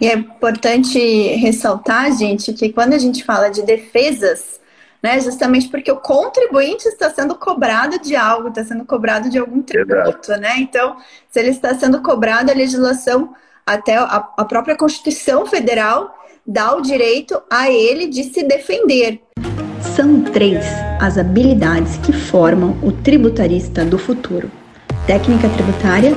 E é importante ressaltar, gente, que quando a gente fala de defesas, né, justamente porque o contribuinte está sendo cobrado de algo, está sendo cobrado de algum tributo, né? Então, se ele está sendo cobrado, a legislação, até a, a própria Constituição Federal dá o direito a ele de se defender. São três as habilidades que formam o tributarista do futuro: técnica tributária,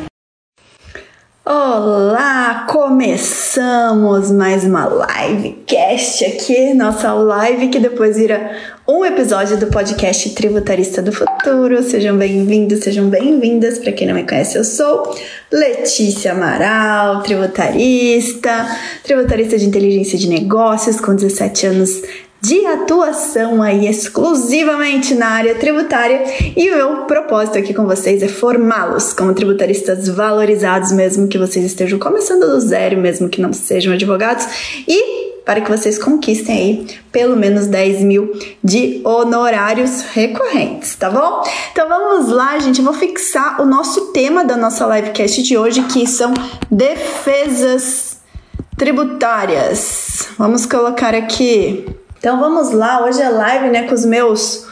Olá, começamos mais uma livecast aqui, nossa live que depois vira um episódio do podcast Tributarista do Futuro. Sejam bem-vindos, sejam bem-vindas. Para quem não me conhece, eu sou Letícia Amaral, tributarista, tributarista de inteligência de negócios com 17 anos de atuação aí exclusivamente na área tributária e o meu propósito aqui com vocês é formá-los como tributaristas valorizados, mesmo que vocês estejam começando do zero, mesmo que não sejam advogados, e para que vocês conquistem aí pelo menos 10 mil de honorários recorrentes, tá bom? Então vamos lá, gente. Eu vou fixar o nosso tema da nossa livecast de hoje, que são defesas tributárias. Vamos colocar aqui então vamos lá, hoje é live, né, com os meus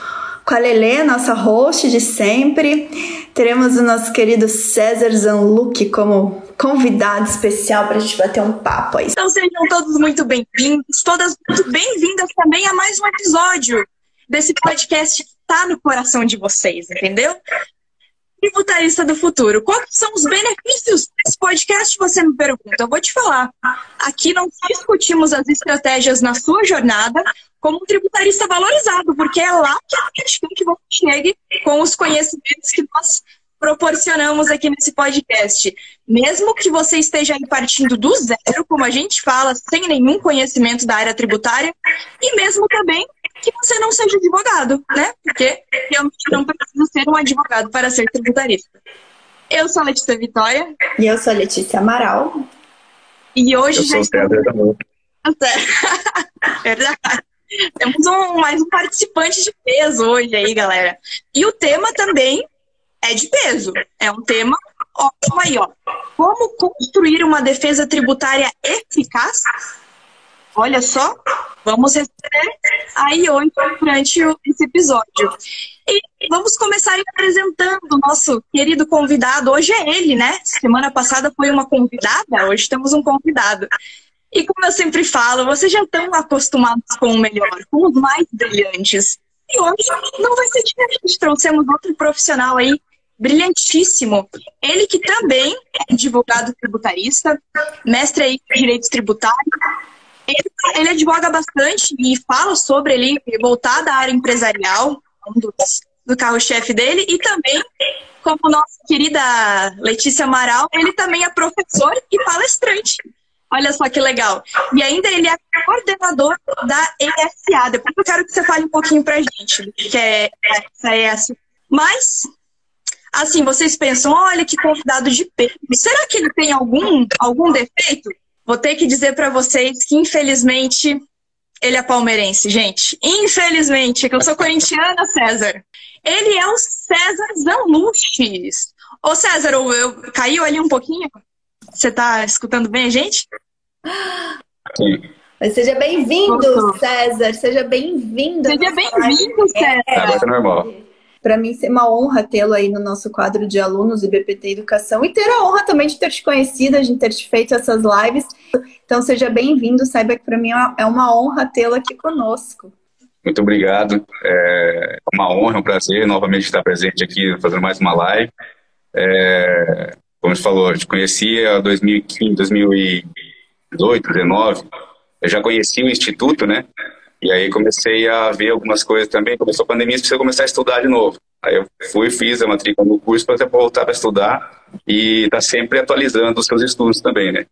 com a Lelê, nossa host de sempre. Teremos o nosso querido César Zanluc como convidado especial para a gente bater um papo aí. Então sejam todos muito bem-vindos, todas muito bem-vindas também a mais um episódio desse podcast que está no coração de vocês, entendeu? Tributarista do futuro. Quais são os benefícios desse podcast? Você me pergunta. Eu vou te falar. Aqui não discutimos as estratégias na sua jornada como um tributarista valorizado, porque é lá que a gente você chegue com os conhecimentos que nós proporcionamos aqui nesse podcast. Mesmo que você esteja aí partindo do zero, como a gente fala, sem nenhum conhecimento da área tributária, e mesmo também que você não seja advogado, né? Porque realmente não precisa ser um advogado para ser tributarista. Eu sou a Letícia Vitória. E eu sou a Letícia Amaral. E hoje eu já. Sou estamos... Verdade. Temos um, mais um participante de peso hoje aí, galera. E o tema também é de peso. É um tema ótimo aí, ó. Como construir uma defesa tributária eficaz Olha só, vamos receber aí hoje durante esse episódio. E vamos começar apresentando o nosso querido convidado. Hoje é ele, né? Semana passada foi uma convidada, hoje temos um convidado. E como eu sempre falo, vocês já estão acostumados com o melhor, com os mais brilhantes. E hoje não vai ser diferente. Trouxemos outro profissional aí brilhantíssimo. Ele que também é advogado tributarista, mestre aí em direito tributário, ele, ele advoga bastante e fala sobre ele voltar da área empresarial, um dos, do carro-chefe dele, e também, como nossa querida Letícia Amaral, ele também é professor e palestrante. Olha só que legal. E ainda ele é coordenador da ESA. Depois eu quero que você fale um pouquinho pra gente, que é essa ESA. Mas, assim, vocês pensam, olha que convidado de peso. Será que ele tem algum, algum defeito? Vou ter que dizer para vocês que, infelizmente, ele é palmeirense, gente. Infelizmente, que eu sou corintiana, César. Ele é o César Zanuches. Ô, César, eu, eu, caiu ali um pouquinho? Você tá escutando bem a gente? Sim. Mas seja bem-vindo, César. Seja bem-vindo. Seja bem-vindo, César. Agora tá normal para mim ser uma honra tê-lo aí no nosso quadro de alunos do BPT Educação e ter a honra também de ter te conhecido, de ter te feito essas lives. Então seja bem-vindo, saiba que para mim é uma honra tê-lo aqui conosco. Muito obrigado, é uma honra, é um prazer novamente estar presente aqui fazendo mais uma live. É, como você falou, eu te conheci em 2015, 2018, 2019, eu já conheci o Instituto, né? E aí comecei a ver algumas coisas também. Começou a pandemia, precisa começar a estudar de novo. Aí eu fui, fiz a matrícula no curso para voltar a estudar e tá sempre atualizando os seus estudos também, né?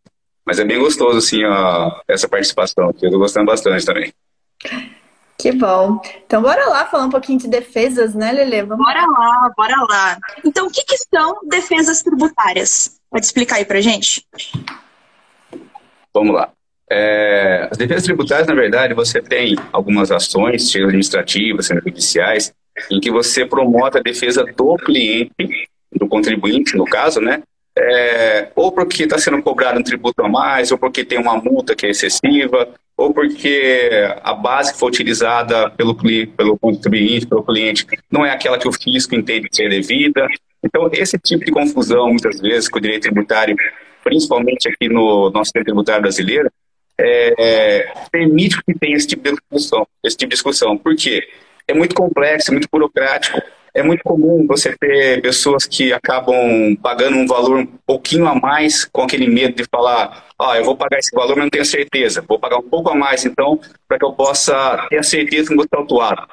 Mas é bem gostoso, assim, ó, essa participação, eu tô gostando bastante também. Que bom. Então, bora lá falar um pouquinho de defesas, né, Lele? Vamos... Bora lá, bora lá. Então, o que, que são defesas tributárias? Pode explicar aí pra gente? Vamos lá. É, as defesas tributárias, na verdade, você tem algumas ações, sejam administrativas, sejam judiciais, em que você promove a defesa do cliente, do contribuinte, no caso, né? É, ou porque está sendo cobrado um tributo a mais, ou porque tem uma multa que é excessiva, ou porque a base que foi utilizada pelo, pelo contribuinte, pelo cliente, não é aquela que o fisco entende ser devida. Então, esse tipo de confusão, muitas vezes, com o direito tributário, principalmente aqui no nosso sistema tributário brasileiro, é, permite que tenha esse tipo de discussão. Esse tipo de discussão. Por quê? É muito complexo, é muito burocrático. É muito comum você ter pessoas que acabam pagando um valor um pouquinho a mais com aquele medo de falar, ah, eu vou pagar esse valor, mas não tenho certeza. Vou pagar um pouco a mais, então, para que eu possa ter a certeza que vou ser autuado.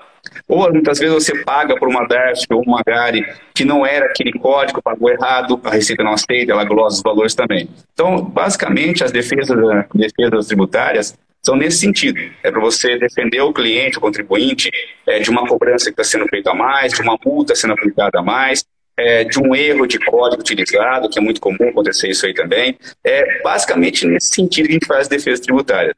Ou muitas vezes você paga por uma DARF ou uma GARI que não era aquele código, pagou errado, a Receita não aceita, ela glosa os valores também. Então, basicamente, as defesas, defesas tributárias são nesse sentido. É para você defender o cliente, o contribuinte, é, de uma cobrança que está sendo feita a mais, de uma multa sendo aplicada a mais, é, de um erro de código utilizado, que é muito comum acontecer isso aí também. É basicamente nesse sentido que a gente faz defesas tributárias.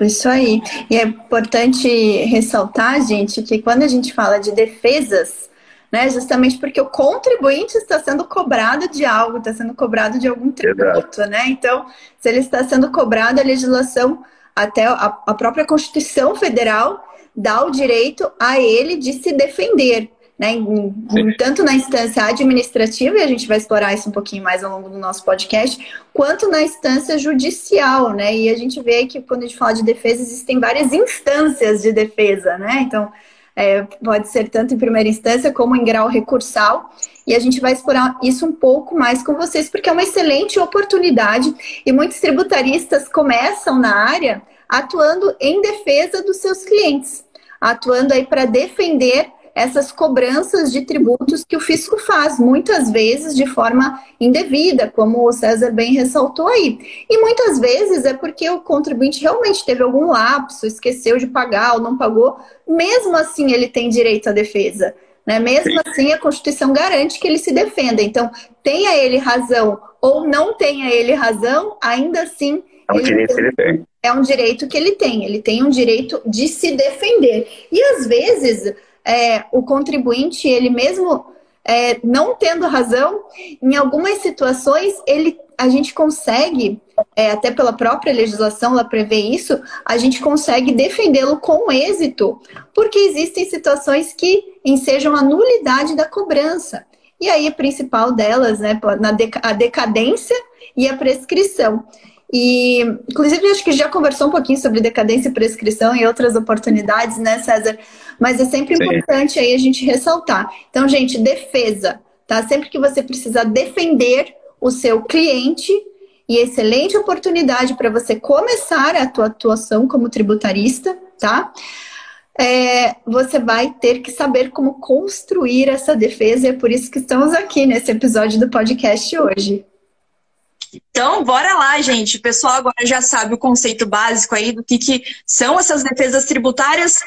Isso aí. E é importante ressaltar, gente, que quando a gente fala de defesas, né? Justamente porque o contribuinte está sendo cobrado de algo, está sendo cobrado de algum tributo, né? Então, se ele está sendo cobrado, a legislação, até a, a própria Constituição Federal dá o direito a ele de se defender. Né, tanto na instância administrativa, e a gente vai explorar isso um pouquinho mais ao longo do nosso podcast, quanto na instância judicial, né? E a gente vê que quando a gente fala de defesa, existem várias instâncias de defesa, né? Então, é, pode ser tanto em primeira instância como em grau recursal. E a gente vai explorar isso um pouco mais com vocês, porque é uma excelente oportunidade e muitos tributaristas começam na área atuando em defesa dos seus clientes, atuando aí para defender essas cobranças de tributos que o fisco faz, muitas vezes de forma indevida, como o César bem ressaltou aí. E muitas vezes é porque o contribuinte realmente teve algum lapso, esqueceu de pagar ou não pagou, mesmo assim ele tem direito à defesa. Né? Mesmo assim, a Constituição garante que ele se defenda. Então, tenha ele razão ou não tenha ele razão, ainda assim. É um direito que ele tem. É um direito que ele tem. Ele tem um direito de se defender. E às vezes é, o contribuinte, ele mesmo é, não tendo razão, em algumas situações ele, a gente consegue, é, até pela própria legislação, ela prevê isso, a gente consegue defendê-lo com êxito, porque existem situações que ensejam a nulidade da cobrança. E aí, a principal delas, né, a decadência e a prescrição. E, inclusive, acho que já conversou um pouquinho sobre decadência e prescrição e outras oportunidades, né, César? Mas é sempre Sim. importante aí a gente ressaltar. Então, gente, defesa, tá? Sempre que você precisar defender o seu cliente e excelente oportunidade para você começar a tua atuação como tributarista, tá? É, você vai ter que saber como construir essa defesa e é por isso que estamos aqui nesse episódio do podcast hoje. Então, bora lá, gente. O pessoal agora já sabe o conceito básico aí do que, que são essas defesas tributárias,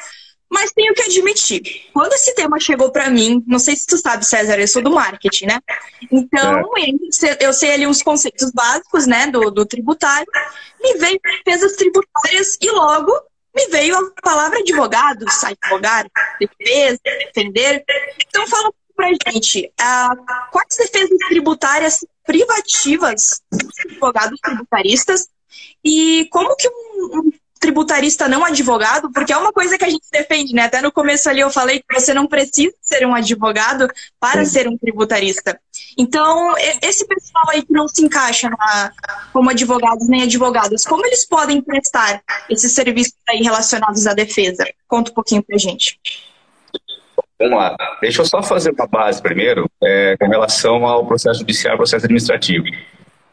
mas tenho que admitir, quando esse tema chegou para mim, não sei se tu sabe, César, eu sou do marketing, né? Então, é. eu sei ali uns conceitos básicos, né, do, do tributário, me veio defesas tributárias e logo me veio a palavra advogado, advogar, defesa, defender. Então, fala pra gente, uh, quais defesas tributárias privativas dos advogados tributaristas e como que um, um, tributarista não advogado, porque é uma coisa que a gente defende, né? Até no começo ali eu falei que você não precisa ser um advogado para Sim. ser um tributarista. Então, esse pessoal aí que não se encaixa na, como advogados nem advogadas, como eles podem prestar esses serviços aí relacionados à defesa? Conta um pouquinho pra gente. Vamos lá. Deixa eu só fazer uma base primeiro é, com relação ao processo judicial e processo administrativo.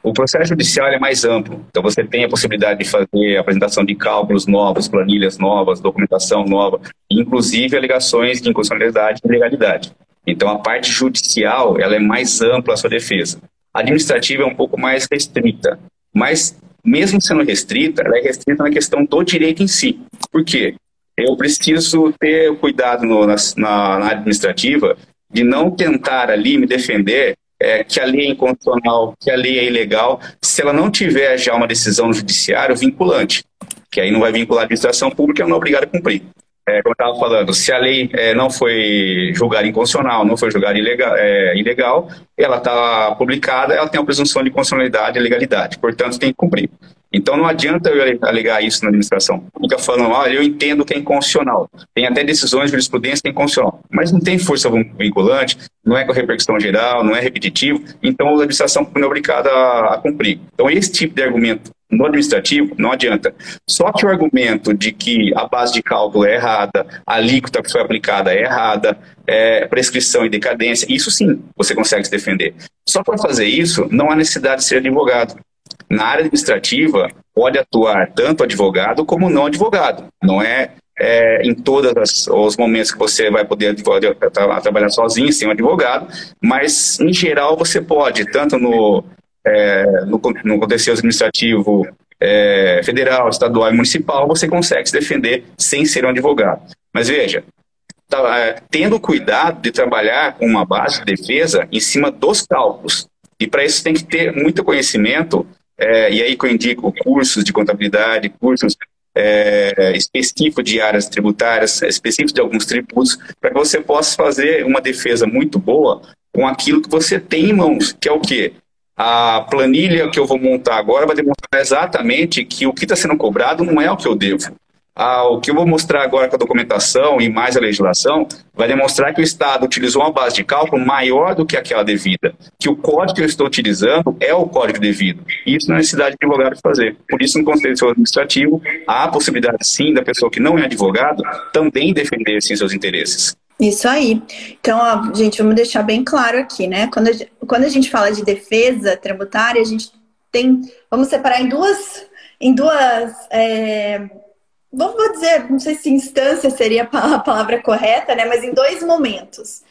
O processo judicial é mais amplo, então você tem a possibilidade de fazer apresentação de cálculos novos, planilhas novas, documentação nova, inclusive alegações de inconstitucionalidade e ilegalidade. Então a parte judicial ela é mais ampla a sua defesa. A administrativa é um pouco mais restrita, mas mesmo sendo restrita, ela é restrita na questão do direito em si. Por quê? eu preciso ter cuidado no, na, na, administrativa de não tentar ali me defender é, que a lei é inconstitucional, que a lei é ilegal, se ela não tiver já uma decisão judiciária vinculante, que aí não vai vincular a administração pública, eu não é obrigado a cumprir. É, como eu estava falando, se a lei é, não foi julgada inconstitucional, não foi julgada ilegal, é, ilegal ela está publicada, ela tem a presunção de constitucionalidade e legalidade, portanto tem que cumprir. Então não adianta eu alegar isso na administração Fica falando, olha, eu entendo que é inconstitucional. Tem até decisões de jurisprudência que é inconstitucional. Mas não tem força vinculante, não é com repercussão geral, não é repetitivo, então a administração não é obrigada a, a cumprir. Então esse tipo de argumento no administrativo, não adianta. Só que o argumento de que a base de cálculo é errada, a alíquota que foi aplicada é errada, é, prescrição e decadência, isso sim você consegue se defender. Só para fazer isso, não há necessidade de ser advogado. Na área administrativa, pode atuar tanto advogado como não advogado. Não é, é em todos os momentos que você vai poder trabalhar sozinho, sem um advogado, mas em geral você pode, tanto no, é, no, no contencioso administrativo é, federal, estadual e municipal, você consegue se defender sem ser um advogado. Mas veja, tá, é, tendo cuidado de trabalhar com uma base de defesa em cima dos cálculos. E para isso tem que ter muito conhecimento é, e aí que eu indico cursos de contabilidade, cursos é, específicos de áreas tributárias, específicos de alguns tributos, para que você possa fazer uma defesa muito boa com aquilo que você tem em mãos, que é o quê? A planilha que eu vou montar agora vai demonstrar exatamente que o que está sendo cobrado não é o que eu devo. Ah, o que eu vou mostrar agora com a documentação e mais a legislação vai demonstrar que o Estado utilizou uma base de cálculo maior do que aquela devida, que o código que eu estou utilizando é o código devido. Isso não é necessidade de advogado fazer. Por isso, no Conselho Administrativo, há a possibilidade, sim, da pessoa que não é advogado também defender, sim, seus interesses. Isso aí. Então, ó, gente, vamos deixar bem claro aqui, né? Quando a, quando a gente fala de defesa tributária, a gente tem. Vamos separar em duas. Em duas é, dizer, não sei se instância seria a palavra correta, né? Mas em dois momentos.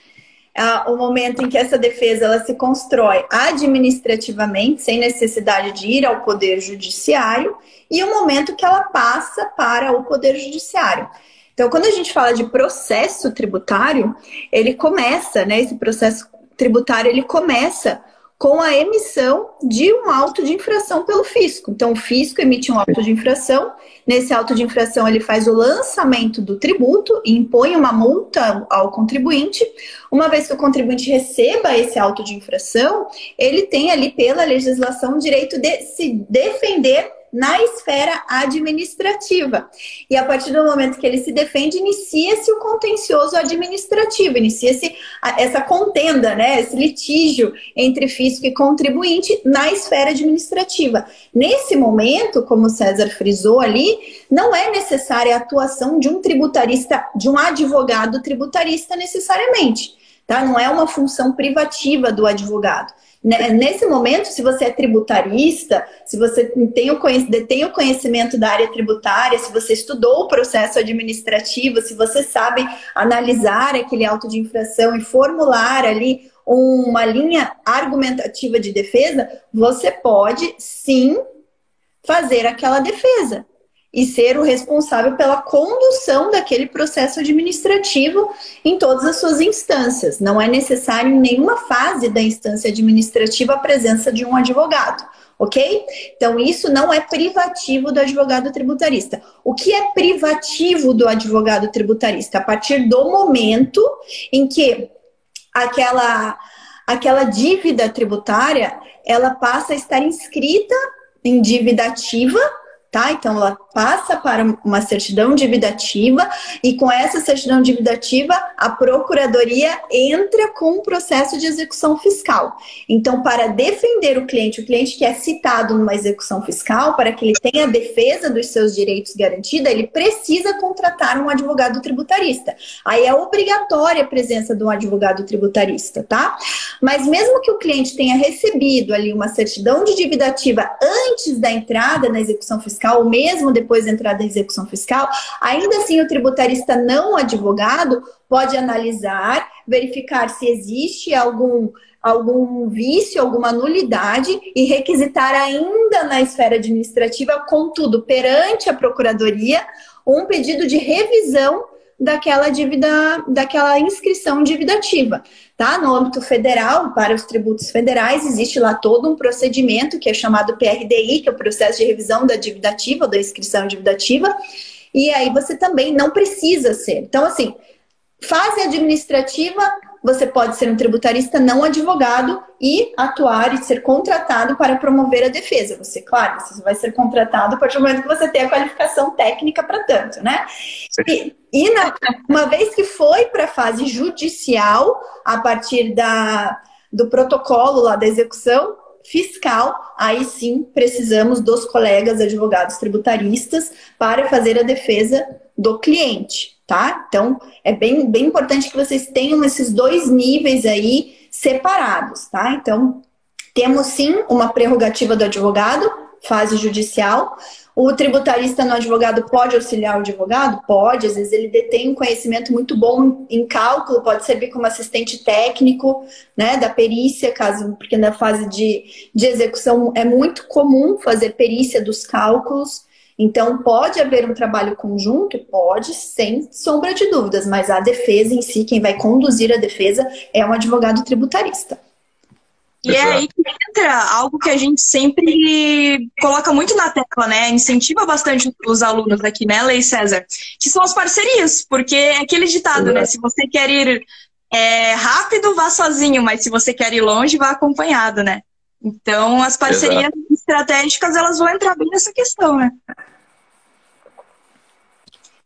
Ah, o momento em que essa defesa ela se constrói administrativamente, sem necessidade de ir ao poder judiciário, e o momento que ela passa para o poder judiciário. Então, quando a gente fala de processo tributário, ele começa, né? Esse processo tributário ele começa com a emissão de um auto de infração pelo fisco. Então, o fisco emite um auto de infração. Nesse auto de infração, ele faz o lançamento do tributo e impõe uma multa ao contribuinte. Uma vez que o contribuinte receba esse auto de infração, ele tem ali, pela legislação, o direito de se defender na esfera administrativa. E a partir do momento que ele se defende, inicia-se o contencioso administrativo, inicia-se essa contenda, né, esse litígio entre fisco e contribuinte na esfera administrativa. Nesse momento, como César frisou ali, não é necessária a atuação de um tributarista, de um advogado tributarista necessariamente. Tá? Não é uma função privativa do advogado. Né, nesse momento, se você é tributarista, se você tem o, tem o conhecimento da área tributária, se você estudou o processo administrativo, se você sabe analisar aquele auto de infração e formular ali uma linha argumentativa de defesa, você pode sim fazer aquela defesa e ser o responsável pela condução daquele processo administrativo em todas as suas instâncias. Não é necessário em nenhuma fase da instância administrativa a presença de um advogado, ok? Então, isso não é privativo do advogado tributarista. O que é privativo do advogado tributarista? A partir do momento em que aquela, aquela dívida tributária ela passa a estar inscrita em dívida ativa tá? Então ela passa para uma certidão de vida ativa e com essa certidão de vida ativa a procuradoria entra com um processo de execução fiscal. Então, para defender o cliente, o cliente que é citado numa execução fiscal, para que ele tenha a defesa dos seus direitos garantida, ele precisa contratar um advogado tributarista. Aí é obrigatória a presença de um advogado tributarista, tá? Mas mesmo que o cliente tenha recebido ali uma certidão de dívida ativa antes da entrada na execução fiscal, fiscal, ou mesmo depois da entrada da execução fiscal, ainda assim o tributarista não advogado pode analisar, verificar se existe algum algum vício, alguma nulidade e requisitar ainda na esfera administrativa, contudo, perante a procuradoria, um pedido de revisão daquela dívida, daquela inscrição dividativa, tá? No âmbito federal, para os tributos federais, existe lá todo um procedimento que é chamado PRDI, que é o processo de revisão da dividativa, da inscrição dividativa, e aí você também não precisa ser. Então, assim, fase administrativa, você pode ser um tributarista não advogado e atuar e ser contratado para promover a defesa. Você, claro, você vai ser contratado a partir do momento que você tem a qualificação técnica para tanto, né? E, e na, uma vez que foi para a fase judicial, a partir da, do protocolo lá da execução fiscal, aí sim precisamos dos colegas advogados tributaristas para fazer a defesa do cliente tá? Então, é bem, bem importante que vocês tenham esses dois níveis aí separados, tá? Então, temos sim uma prerrogativa do advogado, fase judicial. O tributarista no advogado pode auxiliar o advogado? Pode, às vezes ele detém um conhecimento muito bom em cálculo, pode servir como assistente técnico, né, da perícia, caso, porque na fase de, de execução é muito comum fazer perícia dos cálculos. Então, pode haver um trabalho conjunto? Pode, sem sombra de dúvidas, mas a defesa em si, quem vai conduzir a defesa, é um advogado tributarista. E é aí que entra algo que a gente sempre coloca muito na tecla, né? Incentiva bastante os alunos aqui, né, Lei César? Que são as parcerias, porque é aquele ditado, né? Se você quer ir é, rápido, vá sozinho, mas se você quer ir longe, vá acompanhado, né? Então, as parcerias Exato. estratégicas, elas vão entrar bem nessa questão, né?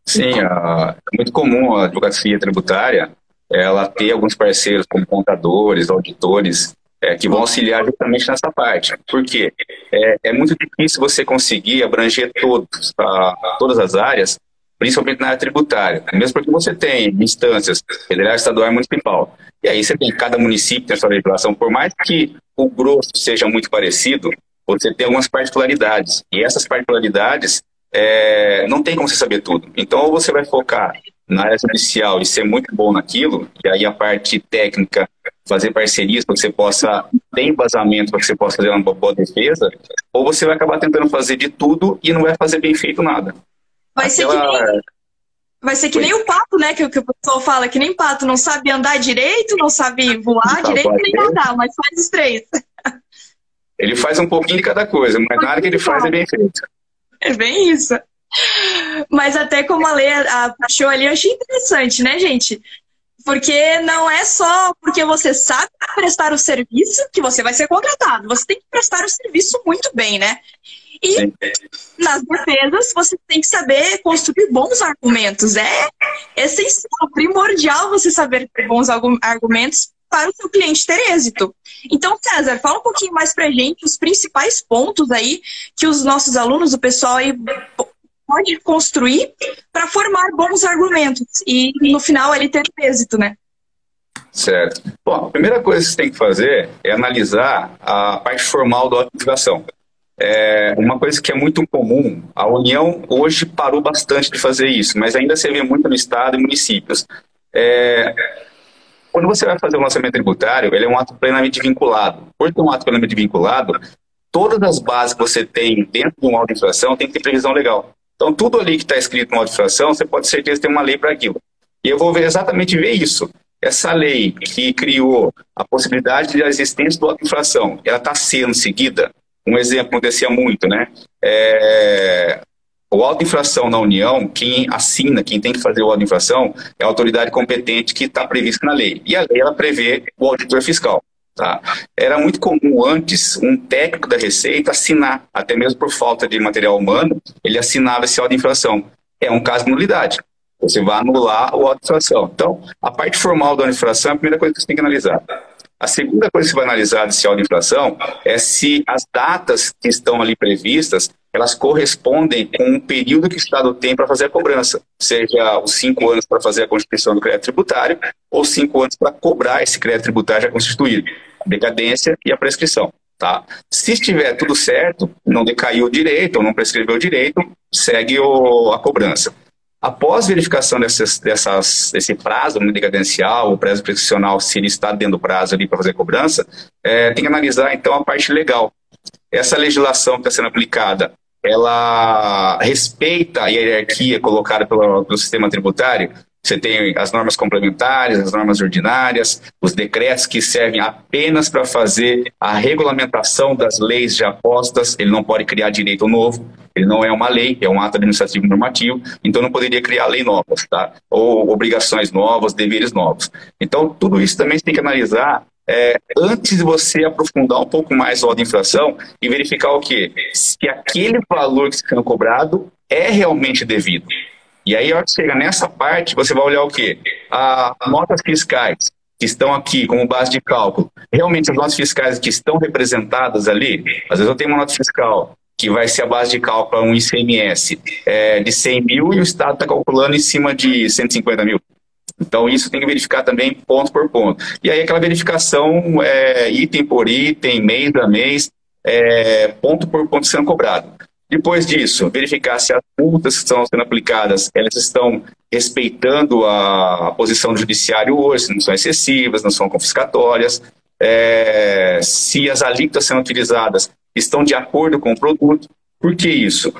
Sim, é muito comum a advocacia tributária ela ter alguns parceiros como contadores, auditores, é, que vão auxiliar justamente nessa parte. Por quê? É, é muito difícil você conseguir abranger todos, a, todas as áreas, principalmente na área tributária, mesmo porque você tem instâncias federal, estadual e municipal. E aí você tem cada município tem sua legislação, por mais que o grosso seja muito parecido, você tem algumas particularidades. E essas particularidades é, não tem como você saber tudo. Então, ou você vai focar na área judicial e ser muito bom naquilo, e aí a parte técnica, fazer parcerias para que você possa ter embasamento para que você possa fazer uma boa defesa, ou você vai acabar tentando fazer de tudo e não vai fazer bem feito nada. Vai Aquela... ser que nem Vai ser que nem o pato, né? Que, que o pessoal fala, que nem pato, não sabe andar direito, não sabe voar não direito, nem nadar, mas faz os três. Ele faz um pouquinho de cada coisa, mas nada que ele faz é bem feito. É bem isso. Mas até como a Lê puxou ali, eu achei interessante, né, gente? Porque não é só porque você sabe prestar o serviço que você vai ser contratado. Você tem que prestar o serviço muito bem, né? E Sim. nas defesas, você tem que saber construir bons argumentos. É essencial, primordial você saber ter bons argumentos para o seu cliente ter êxito. Então, César, fala um pouquinho mais para gente os principais pontos aí que os nossos alunos, o pessoal aí pode construir para formar bons argumentos e no final ele ter êxito, né? Certo. Bom, a primeira coisa que você tem que fazer é analisar a parte formal da aplicação. É uma coisa que é muito comum, a União hoje parou bastante de fazer isso, mas ainda se vê muito no Estado e municípios. É, quando você vai fazer o lançamento tributário, ele é um ato plenamente vinculado. Por ter um ato plenamente vinculado, todas as bases que você tem dentro de uma auto-infração tem que ter previsão legal. Então, tudo ali que está escrito no auto-infração, você pode ter certeza que tem uma lei para aquilo. E eu vou ver exatamente ver isso. Essa lei que criou a possibilidade de existência do auto-infração, ela está sendo seguida? Um exemplo acontecia muito, né? É, o auto-infração na União, quem assina, quem tem que fazer o auto-infração, é a autoridade competente que está prevista na lei. E a lei, ela prevê o auditor fiscal. Tá? Era muito comum antes um técnico da Receita assinar, até mesmo por falta de material humano, ele assinava esse auto-infração. É um caso de nulidade. Você vai anular o auto-infração. Então, a parte formal da auto-infração é a primeira coisa que você tem que analisar. A segunda coisa que vai analisar desse auto-infração é se as datas que estão ali previstas, elas correspondem com o período que o Estado tem para fazer a cobrança, seja os cinco anos para fazer a constituição do crédito tributário ou cinco anos para cobrar esse crédito tributário já constituído, a decadência e a prescrição. Tá? Se estiver tudo certo, não decaiu o direito ou não prescreveu o direito, segue o, a cobrança. Após verificação dessas, dessas, desse prazo né, decadencial, o prazo prescricional, se ele está dentro do prazo ali para fazer cobrança, é, tem que analisar então a parte legal. Essa legislação que está sendo aplicada, ela respeita a hierarquia colocada pelo, pelo sistema tributário? Você tem as normas complementares, as normas ordinárias, os decretos que servem apenas para fazer a regulamentação das leis de apostas. Ele não pode criar direito novo, ele não é uma lei, é um ato administrativo normativo, então não poderia criar lei novas, tá? Ou obrigações novas, deveres novos. Então, tudo isso também você tem que analisar é, antes de você aprofundar um pouco mais o auto infração e verificar o quê? Se aquele valor que está sendo cobrado é realmente devido. E aí, a hora que chega nessa parte, você vai olhar o quê? As notas fiscais que estão aqui como base de cálculo. Realmente, as notas fiscais que estão representadas ali, às vezes eu tenho uma nota fiscal que vai ser a base de cálculo para um ICMS é, de 100 mil e o Estado está calculando em cima de 150 mil. Então, isso tem que verificar também ponto por ponto. E aí, aquela verificação é, item por item, mês a mês, é, ponto por ponto sendo cobrado. Depois disso, verificar se as multas que estão sendo aplicadas, elas estão respeitando a posição do judiciário hoje, se não são excessivas, não são confiscatórias, é, se as alíquotas sendo utilizadas estão de acordo com o produto. Por que isso?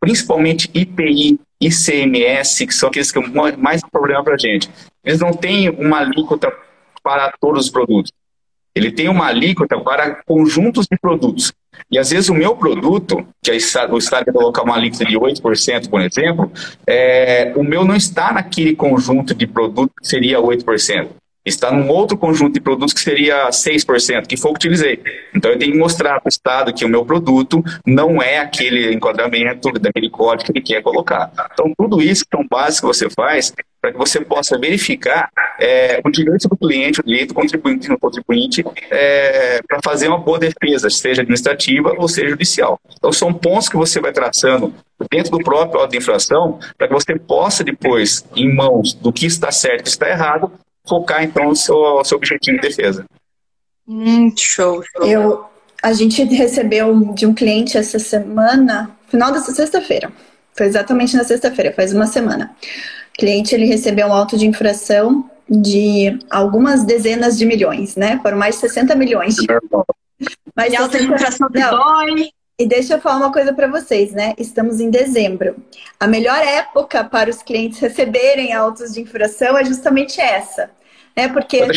Principalmente IPI, ICMS, que são aqueles que mais problema para a gente. Eles não têm uma alíquota para todos os produtos. Ele tem uma alíquota para conjuntos de produtos. E às vezes o meu produto, que é o Estado colocar uma alíquota de 8%, por exemplo, é, o meu não está naquele conjunto de produtos que seria 8% está num outro conjunto de produtos que seria 6%, que foi o que utilizei. Então eu tenho que mostrar para o Estado que o meu produto não é aquele enquadramento daquele código que ele quer colocar. Então tudo isso é um básico que você faz para que você possa verificar é, o direito do cliente, o direito do contribuinte no contribuinte, é, para fazer uma boa defesa, seja administrativa ou seja judicial. Então são pontos que você vai traçando dentro do próprio auto de infração para que você possa depois, em mãos do que está certo e está errado, focar então no seu, seu objetivo de defesa. Hum, show, show. Eu, a gente recebeu de um cliente essa semana, final dessa sexta-feira. Foi exatamente na sexta-feira, faz uma semana. O cliente ele recebeu um auto de infração de algumas dezenas de milhões, né? Foram mais de 60 milhões. De... Mas e auto de infração que dói. E deixa eu falar uma coisa para vocês, né? Estamos em dezembro. A melhor época para os clientes receberem autos de infração é justamente essa, né? Porque está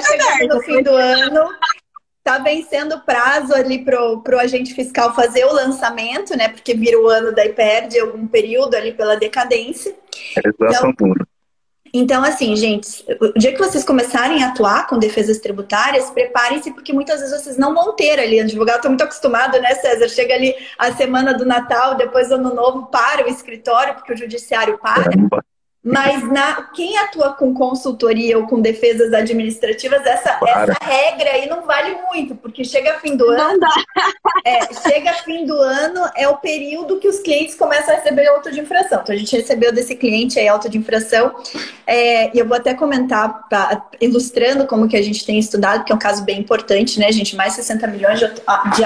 chegando no fim do ano, está vencendo o prazo ali pro, pro agente fiscal fazer o lançamento, né? Porque vira o ano, daí perde algum período ali pela decadência. É então. Então, assim, gente, o dia que vocês começarem a atuar com defesas tributárias, preparem-se, porque muitas vezes vocês não vão ter ali. Advogado está muito acostumado, né, César? Chega ali a semana do Natal, depois do Ano Novo, para o escritório, porque o judiciário para. Caramba. Mas na, quem atua com consultoria ou com defesas administrativas, essa, essa regra aí não vale muito, porque chega fim do ano. É, chega fim do ano, é o período que os clientes começam a receber auto de infração. Então a gente recebeu desse cliente aí auto de infração. É, e eu vou até comentar, pra, ilustrando como que a gente tem estudado, que é um caso bem importante, né, gente? Mais 60 milhões de, de,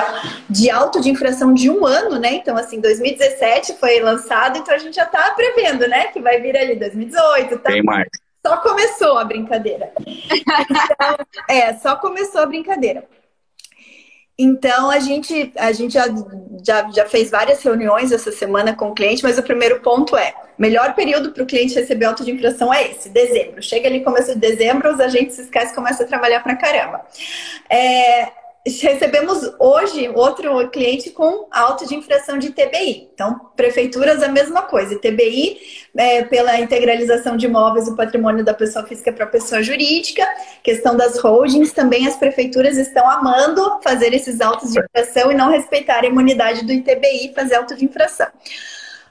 de auto de infração de um ano, né? Então, assim, 2017 foi lançado, então a gente já está prevendo, né, que vai vir ali 2018. Tá? Tem mais. Só começou a brincadeira. Então, é, só começou a brincadeira. Então, a gente, a gente já, já, já fez várias reuniões essa semana com o cliente, mas o primeiro ponto é: melhor período para o cliente receber auto de infração é esse, dezembro. Chega ali começo de dezembro, os agentes fiscais começam a trabalhar para caramba. É, recebemos hoje outro cliente com auto de infração de TBI. Então, prefeituras a mesma coisa. TBI, é, pela integralização de imóveis do patrimônio da pessoa física para a pessoa jurídica, questão das holdings, também as prefeituras estão amando fazer esses autos de infração e não respeitar a imunidade do ITBI fazer auto de infração.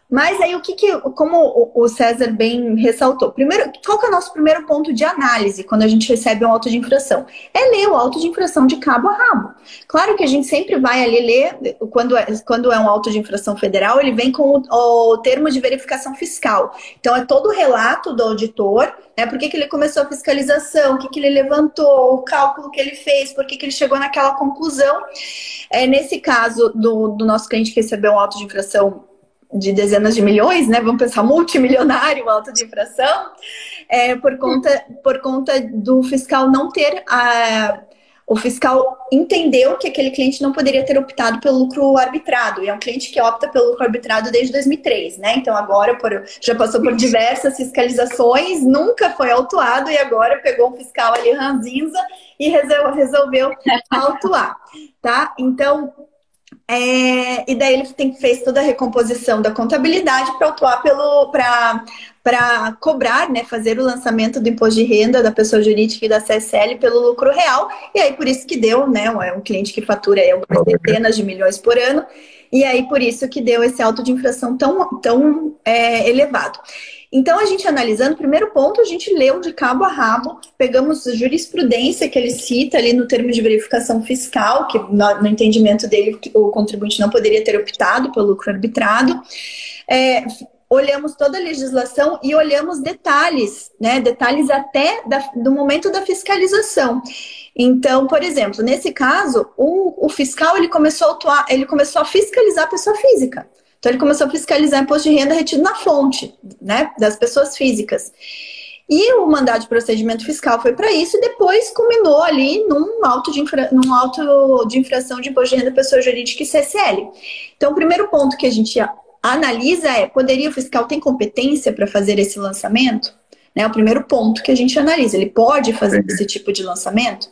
Mas aí o que, que como o César bem ressaltou, primeiro, qual que é o nosso primeiro ponto de análise quando a gente recebe um auto de infração? É ler o auto de infração de cabo a rabo. Claro que a gente sempre vai ali ler, quando é, quando é um auto de infração federal, ele vem com o, o termo de verificação fiscal. Então é todo o relato do auditor, né? Por que, que ele começou a fiscalização, o que, que ele levantou, o cálculo que ele fez, por que, que ele chegou naquela conclusão. É, nesse caso do, do nosso cliente que recebeu um auto de infração de dezenas de milhões, né? Vamos pensar multimilionário, alta de infração, é, por, conta, por conta do fiscal não ter a. O fiscal entendeu que aquele cliente não poderia ter optado pelo lucro arbitrado. E é um cliente que opta pelo lucro arbitrado desde 2003, né? Então agora por, já passou por diversas fiscalizações, nunca foi autuado e agora pegou um fiscal ali ranzinza e resolveu autuar, tá? Então é, e daí ele tem, fez toda a recomposição da contabilidade para atuar pelo para cobrar, né, fazer o lançamento do imposto de renda da pessoa jurídica e da CSL pelo lucro real. E aí por isso que deu, né, é um cliente que fatura aí, algumas centenas de milhões por ano. E aí por isso que deu esse auto de infração tão, tão é, elevado. Então, a gente analisando, primeiro ponto, a gente leu de cabo a rabo, pegamos a jurisprudência que ele cita ali no termo de verificação fiscal, que no, no entendimento dele o contribuinte não poderia ter optado pelo lucro arbitrado. É, olhamos toda a legislação e olhamos detalhes, né? Detalhes até da, do momento da fiscalização. Então, por exemplo, nesse caso, o, o fiscal ele começou a atuar, ele começou a fiscalizar a pessoa física. Então ele começou a fiscalizar imposto de renda retido na fonte, né, das pessoas físicas. E o mandado de procedimento fiscal foi para isso e depois culminou ali num auto, de infra, num auto de infração de imposto de renda pessoa jurídica e CSL. Então, o primeiro ponto que a gente analisa é: poderia o fiscal ter competência para fazer esse lançamento? Né, o primeiro ponto que a gente analisa, ele pode fazer esse tipo de lançamento?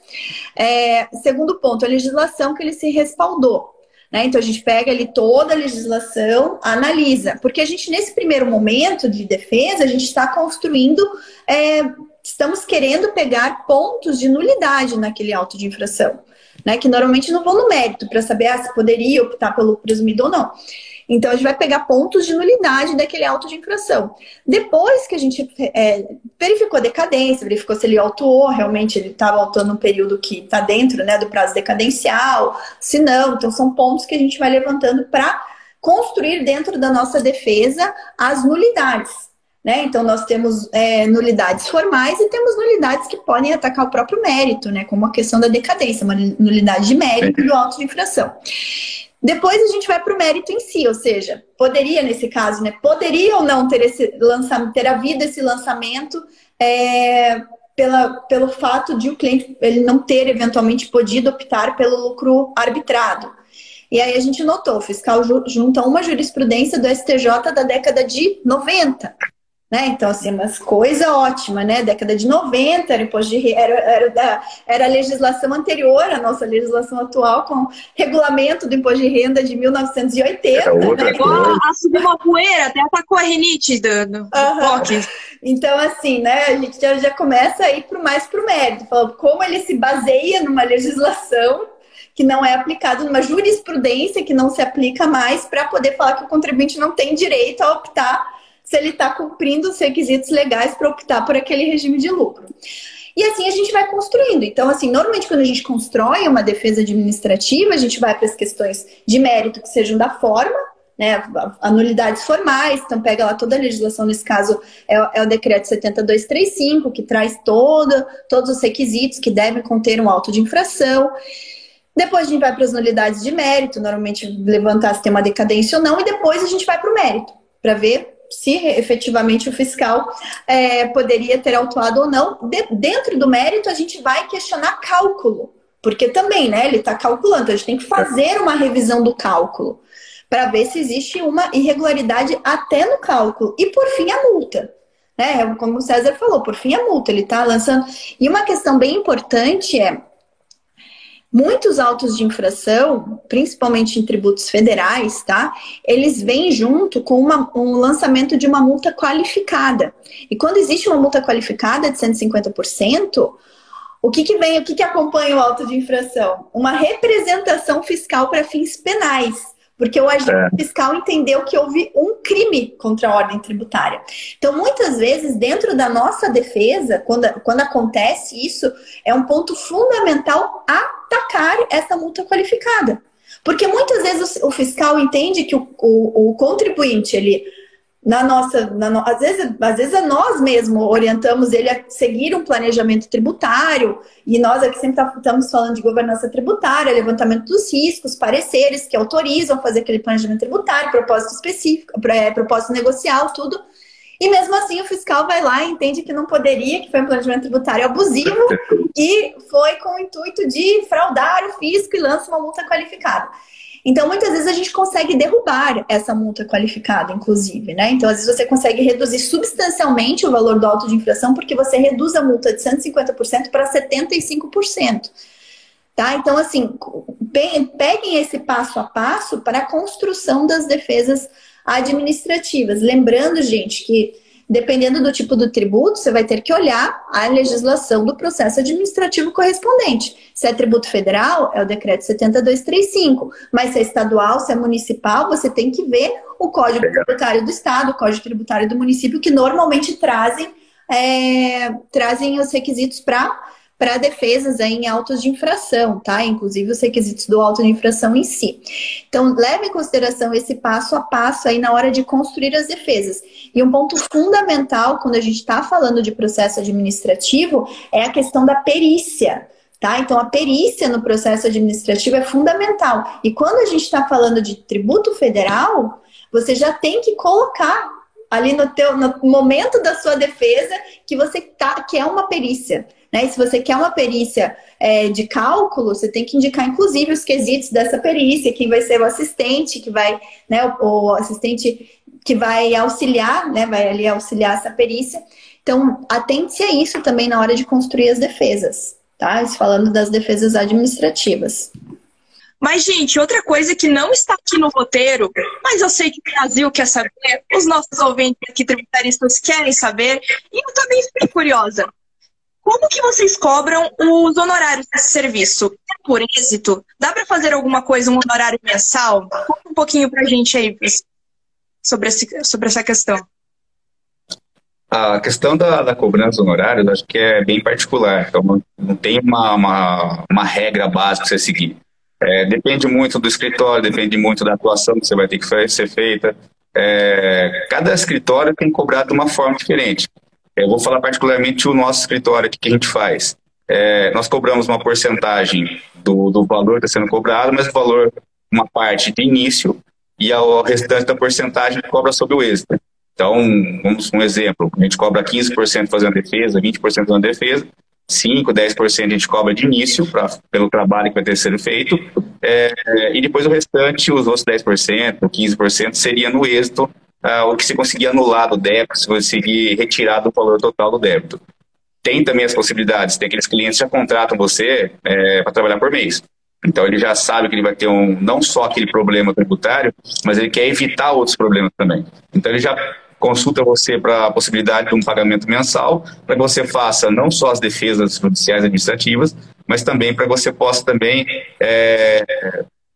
É, segundo ponto, a legislação que ele se respaldou. Né? Então a gente pega ali toda a legislação, analisa, porque a gente nesse primeiro momento de defesa a gente está construindo, é, estamos querendo pegar pontos de nulidade naquele auto de infração, né? Que normalmente não vão no mérito para saber ah, se poderia optar pelo presumido ou não. Então, a gente vai pegar pontos de nulidade daquele auto de infração. Depois que a gente é, verificou a decadência, verificou se ele autuou, realmente ele estava autuando um período que está dentro né, do prazo decadencial, se não. Então, são pontos que a gente vai levantando para construir dentro da nossa defesa as nulidades. Né? Então, nós temos é, nulidades formais e temos nulidades que podem atacar o próprio mérito, né? como a questão da decadência, uma nulidade de mérito do auto de infração. Depois a gente vai para o mérito em si, ou seja, poderia, nesse caso, né? Poderia ou não ter, esse lançamento, ter havido esse lançamento é, pela, pelo fato de o cliente ele não ter eventualmente podido optar pelo lucro arbitrado. E aí a gente notou, o fiscal junta uma jurisprudência do STJ da década de 90, né? Então, assim, mas coisa ótima, né? Década de 90, era, imposto de, era, era, era a legislação anterior à nossa legislação atual, com regulamento do imposto de renda de 1980. Né? Igual a subir uma poeira, até atacou a rinite do, do. Então, assim, né, a gente já, já começa a ir pro, mais para o mérito, falando como ele se baseia numa legislação que não é aplicado numa jurisprudência que não se aplica mais para poder falar que o contribuinte não tem direito a optar se ele está cumprindo os requisitos legais para optar por aquele regime de lucro. E assim a gente vai construindo. Então, assim, normalmente quando a gente constrói uma defesa administrativa, a gente vai para as questões de mérito que sejam da forma, né, anulidades formais, então pega lá toda a legislação, nesse caso é, é o decreto 70235, que traz todo, todos os requisitos que devem conter um auto de infração. Depois a gente vai para as nulidades de mérito, normalmente levantar se tem uma decadência ou não, e depois a gente vai para o mérito, para ver se efetivamente o fiscal é, poderia ter autuado ou não. De, dentro do mérito, a gente vai questionar cálculo, porque também, né, ele está calculando, a gente tem que fazer uma revisão do cálculo para ver se existe uma irregularidade até no cálculo. E por fim, a multa. Né? Como o César falou, por fim, a multa. Ele está lançando. E uma questão bem importante é Muitos autos de infração, principalmente em tributos federais, tá? Eles vêm junto com uma, um lançamento de uma multa qualificada. E quando existe uma multa qualificada de 150%, o que, que vem, o que, que acompanha o auto de infração? Uma representação fiscal para fins penais porque o agente é. fiscal entendeu que houve um crime contra a ordem tributária. Então, muitas vezes, dentro da nossa defesa, quando, quando acontece isso, é um ponto fundamental atacar essa multa qualificada. Porque muitas vezes o, o fiscal entende que o, o, o contribuinte ele na nossa, na no... às, vezes, às vezes é nós mesmos orientamos ele a seguir um planejamento tributário, e nós aqui sempre tá, estamos falando de governança tributária, levantamento dos riscos, pareceres que autorizam fazer aquele planejamento tributário, propósito específico, é, propósito negocial, tudo. E mesmo assim o fiscal vai lá e entende que não poderia, que foi um planejamento tributário abusivo e foi com o intuito de fraudar o fisco e lança uma multa qualificada. Então, muitas vezes a gente consegue derrubar essa multa qualificada, inclusive, né? Então, às vezes você consegue reduzir substancialmente o valor do auto de infração porque você reduz a multa de 150% para 75%. Tá? Então, assim, peguem esse passo a passo para a construção das defesas administrativas. Lembrando, gente, que Dependendo do tipo do tributo, você vai ter que olhar a legislação do processo administrativo correspondente. Se é tributo federal, é o decreto 70235. Mas se é estadual, se é municipal, você tem que ver o código tributário do estado, o código tributário do município, que normalmente trazem, é, trazem os requisitos para para defesas em autos de infração, tá? Inclusive os requisitos do auto de infração em si. Então, leve em consideração esse passo a passo aí na hora de construir as defesas. E um ponto fundamental quando a gente está falando de processo administrativo é a questão da perícia. Tá? Então, a perícia no processo administrativo é fundamental. E quando a gente está falando de tributo federal, você já tem que colocar ali no, teu, no momento da sua defesa que você tá, que é uma perícia. Né? Se você quer uma perícia é, de cálculo, você tem que indicar, inclusive, os quesitos dessa perícia, quem vai ser o assistente, que vai, né, o, o assistente que vai auxiliar, né, vai ali auxiliar essa perícia. Então, atente a isso também na hora de construir as defesas, tá? Falando das defesas administrativas. Mas, gente, outra coisa que não está aqui no roteiro, mas eu sei que o Brasil quer saber, os nossos ouvintes aqui tributaristas querem saber, e eu também fiquei curiosa. Como que vocês cobram os honorários desse serviço? Por êxito? Dá para fazer alguma coisa, um honorário mensal? Conta um pouquinho para a gente aí sobre, esse, sobre essa questão. A questão da, da cobrança honorários, acho que é bem particular. Então, não tem uma, uma, uma regra básica para você seguir. É, depende muito do escritório, depende muito da atuação que você vai ter que ser feita. É, cada escritório tem cobrado de uma forma diferente. Eu vou falar particularmente o nosso escritório que a gente faz. É, nós cobramos uma porcentagem do, do valor que está sendo cobrado, mas o valor, uma parte de início, e o restante da porcentagem cobra sobre o êxito. Então, vamos um exemplo, a gente cobra 15% fazendo defesa, 20% fazendo defesa, 5, 10% a gente cobra de início pra, pelo trabalho que vai ter sido feito, é, e depois o restante, os outros 10%, 15% seria no êxito ah, o que se conseguir anular do débito, se conseguir retirar do valor total do débito. Tem também as possibilidades, tem aqueles clientes que já contratam você é, para trabalhar por mês. Então ele já sabe que ele vai ter um não só aquele problema tributário, mas ele quer evitar outros problemas também. Então ele já consulta você para a possibilidade de um pagamento mensal, para que você faça não só as defesas judiciais administrativas, mas também para que você possa também é,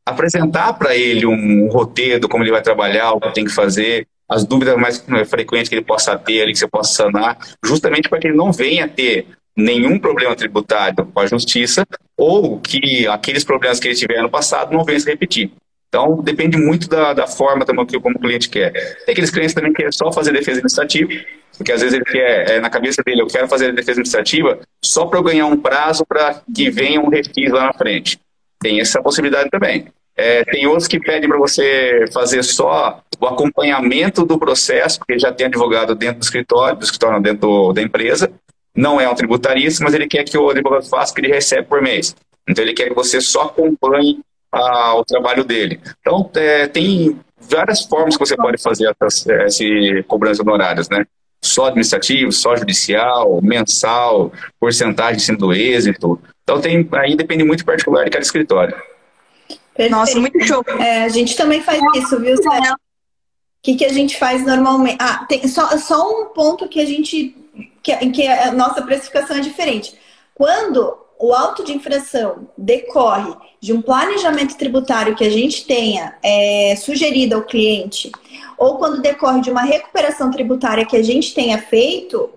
apresentar para ele um roteiro, como ele vai trabalhar, o que tem que fazer, as dúvidas mais frequentes que ele possa ter ali, que você possa sanar, justamente para que ele não venha ter nenhum problema tributário com a justiça ou que aqueles problemas que ele tiver no passado não venham se repetir. Então, depende muito da, da forma também que como o cliente quer. Tem aqueles clientes também que querem só fazer defesa administrativa, porque às vezes ele quer, é, na cabeça dele, eu quero fazer defesa administrativa só para eu ganhar um prazo para que venha um refis lá na frente. Tem essa possibilidade também. É, tem outros que pedem para você fazer só o acompanhamento do processo, porque já tem advogado dentro do escritório, do escritório dentro do, da empresa, não é um tributarista, mas ele quer que o advogado faça o que ele recebe por mês. Então ele quer que você só acompanhe ah, o trabalho dele. Então é, tem várias formas que você pode fazer essa, essa cobrança de honorários, né? Só administrativo, só judicial, mensal, porcentagem sendo êxito. Então tem aí depende muito particular de cada escritório. Perfeito. Nossa, muito show. É, a gente também faz isso, viu, Sérgio? O que, que a gente faz normalmente? Ah, tem só, só um ponto que a gente. Que, que a nossa precificação é diferente. Quando o auto de infração decorre de um planejamento tributário que a gente tenha é, sugerido ao cliente, ou quando decorre de uma recuperação tributária que a gente tenha feito,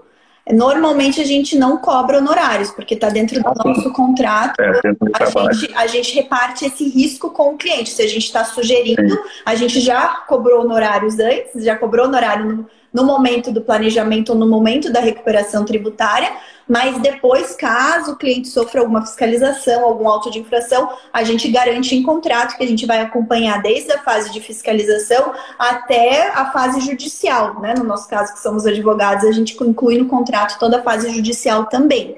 Normalmente a gente não cobra honorários, porque está dentro do nosso contrato. É, a, gente, a gente reparte esse risco com o cliente. Se a gente está sugerindo, Sim. a gente já cobrou honorários antes, já cobrou honorário no, no momento do planejamento ou no momento da recuperação tributária, mas depois, caso o cliente sofra alguma fiscalização, algum auto de infração, a gente garante em contrato que a gente vai acompanhar desde a fase de fiscalização até a fase judicial, né? No nosso caso, que somos advogados, a gente inclui no contrato toda a fase judicial também.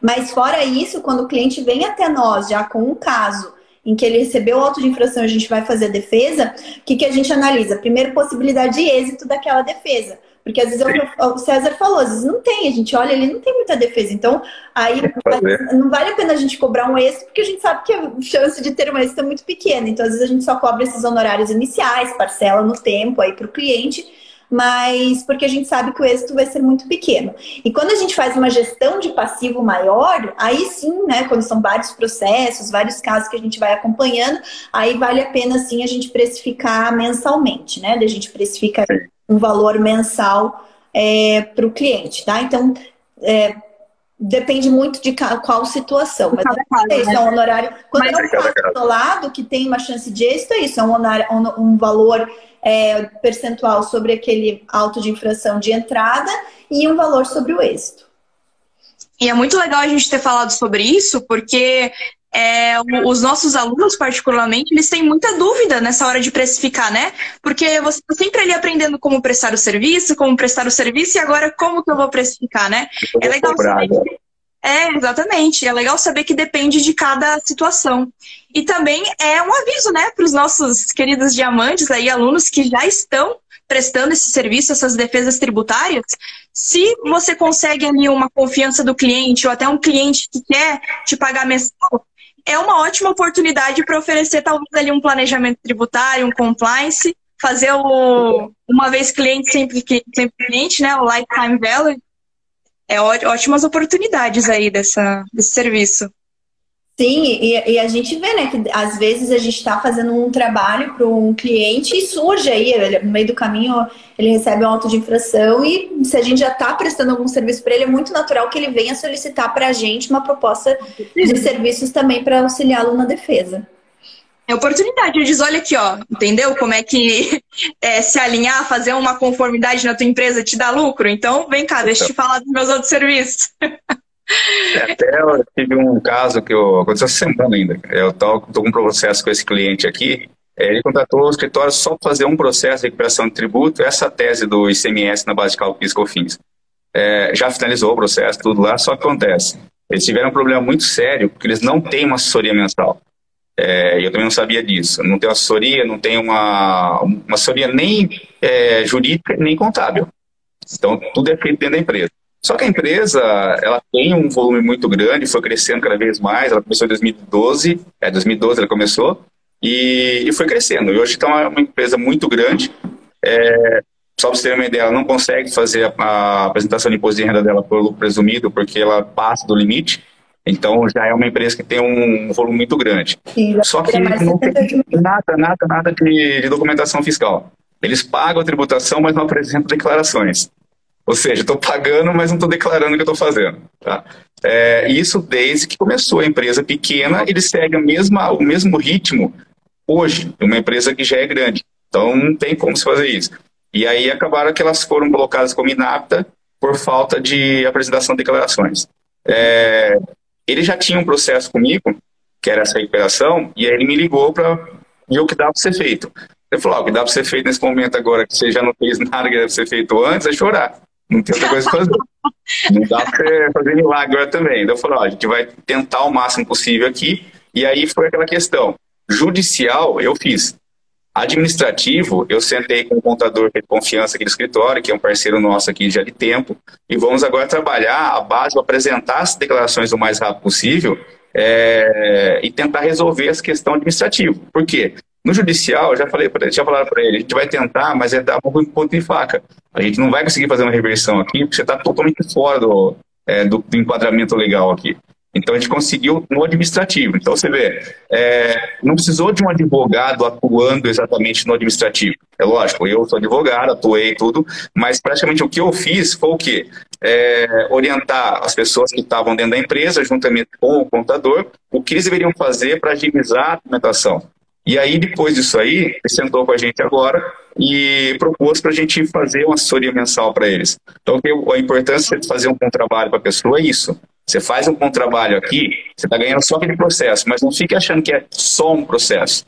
Mas fora isso, quando o cliente vem até nós já com um caso em que ele recebeu auto de infração, a gente vai fazer a defesa, o que, que a gente analisa? Primeiro, possibilidade de êxito daquela defesa. Porque às vezes é o, o César falou, às vezes não tem, a gente olha ali, não tem muita defesa. Então, aí não vale a pena a gente cobrar um êxito, porque a gente sabe que a chance de ter um êxito é muito pequena. Então, às vezes a gente só cobra esses honorários iniciais, parcela no tempo aí para o cliente, mas porque a gente sabe que o êxito vai ser muito pequeno. E quando a gente faz uma gestão de passivo maior, aí sim, né, quando são vários processos, vários casos que a gente vai acompanhando, aí vale a pena sim a gente precificar mensalmente, né? A gente precifica um valor mensal é, para o cliente, tá? Então, é, depende muito de qual situação. Mas é isso, né? é um honorário. Quando mas, é um caso isolado que tem uma chance de êxito, é isso, é um, honorário, um, valor é, percentual sobre aquele auto de infração de entrada e um valor sobre o êxito. E é muito legal a gente ter falado sobre isso, porque é, os nossos alunos, particularmente, eles têm muita dúvida nessa hora de precificar, né? Porque você está sempre ali aprendendo como prestar o serviço, como prestar o serviço, e agora como que eu vou precificar, né? É legal saber que... É, exatamente. É legal saber que depende de cada situação. E também é um aviso, né, para os nossos queridos diamantes aí, alunos que já estão prestando esse serviço, essas defesas tributárias, se você consegue ali uma confiança do cliente ou até um cliente que quer te pagar mensal, é uma ótima oportunidade para oferecer talvez ali um planejamento tributário, um compliance, fazer o uma vez cliente, sempre, sempre cliente, né? O lifetime value. É ótimas oportunidades aí dessa, desse serviço. Sim, e, e, a gente vê, né, que às vezes a gente está fazendo um trabalho para um cliente e surge aí, ele, no meio do caminho, ele recebe um auto de infração e se a gente já está prestando algum serviço para ele, é muito natural que ele venha solicitar para a gente uma proposta de serviços também para auxiliá-lo na defesa. É oportunidade. Diz, olha aqui, ó, entendeu como é que é, se alinhar, fazer uma conformidade na tua empresa te dá lucro? Então, vem cá, deixa eu te falar dos meus outros serviços. Até eu tive um caso que eu, aconteceu essa semana ainda. Eu estou com um processo com esse cliente aqui. É, ele contratou o escritório só para fazer um processo de recuperação de tributo, essa tese do ICMS na base de cálculo fiscal-fins. É, já finalizou o processo, tudo lá, só acontece. Eles tiveram um problema muito sério, porque eles não têm uma assessoria mensal. É, eu também não sabia disso. Não tem assessoria, não tem uma, uma assessoria nem é, jurídica, nem contábil. Então, tudo é feito dentro da empresa. Só que a empresa, ela tem um volume muito grande, foi crescendo cada vez mais. Ela começou em 2012, é 2012 ela começou e, e foi crescendo. E hoje está uma, uma, empresa muito grande. É, só para você ter uma ideia, ela não consegue fazer a, a, apresentação de imposto de renda dela por lucro presumido porque ela passa do limite. Então já é uma empresa que tem um volume muito grande. Sim, Só que não tem nada, nada, nada de, de documentação fiscal. Eles pagam a tributação, mas não apresentam declarações. Ou seja, estou pagando, mas não estou declarando o que estou fazendo. Tá? É, isso desde que começou a empresa pequena, ele segue a mesma, o mesmo ritmo hoje, uma empresa que já é grande. Então não tem como se fazer isso. E aí acabaram que elas foram colocadas como inapta por falta de apresentação de declarações. É, ele já tinha um processo comigo, que era essa recuperação, e aí ele me ligou para ver o que dá para ser feito. Ele falou: ah, o que dá para ser feito nesse momento agora que você já não fez nada que deve ser feito antes é chorar. Não tem outra coisa pra fazer. Não dá pra fazer milagre agora também. Então eu falei, ó, a gente vai tentar o máximo possível aqui. E aí foi aquela questão. Judicial, eu fiz. Administrativo, eu sentei com o contador de confiança aqui do escritório, que é um parceiro nosso aqui já de tempo, e vamos agora trabalhar a base, apresentar as declarações o mais rápido possível é, e tentar resolver essa questão administrativa. Por quê? No judicial, já falei para já falaram para ele, a gente vai tentar, mas é dar um ponto de faca. A gente não vai conseguir fazer uma reversão aqui, porque você está totalmente fora do, é, do, do, enquadramento legal aqui. Então a gente conseguiu no administrativo. Então você vê, é, não precisou de um advogado atuando exatamente no administrativo. É lógico, eu sou advogado, atuei tudo, mas praticamente o que eu fiz foi o quê? É, orientar as pessoas que estavam dentro da empresa, juntamente com o contador, o que eles deveriam fazer para agilizar a documentação. E aí, depois disso aí, ele sentou com a gente agora e propôs para a gente fazer uma assessoria mensal para eles. Então, a importância de fazer um bom trabalho para a pessoa é isso. Você faz um bom trabalho aqui, você está ganhando só aquele processo, mas não fique achando que é só um processo.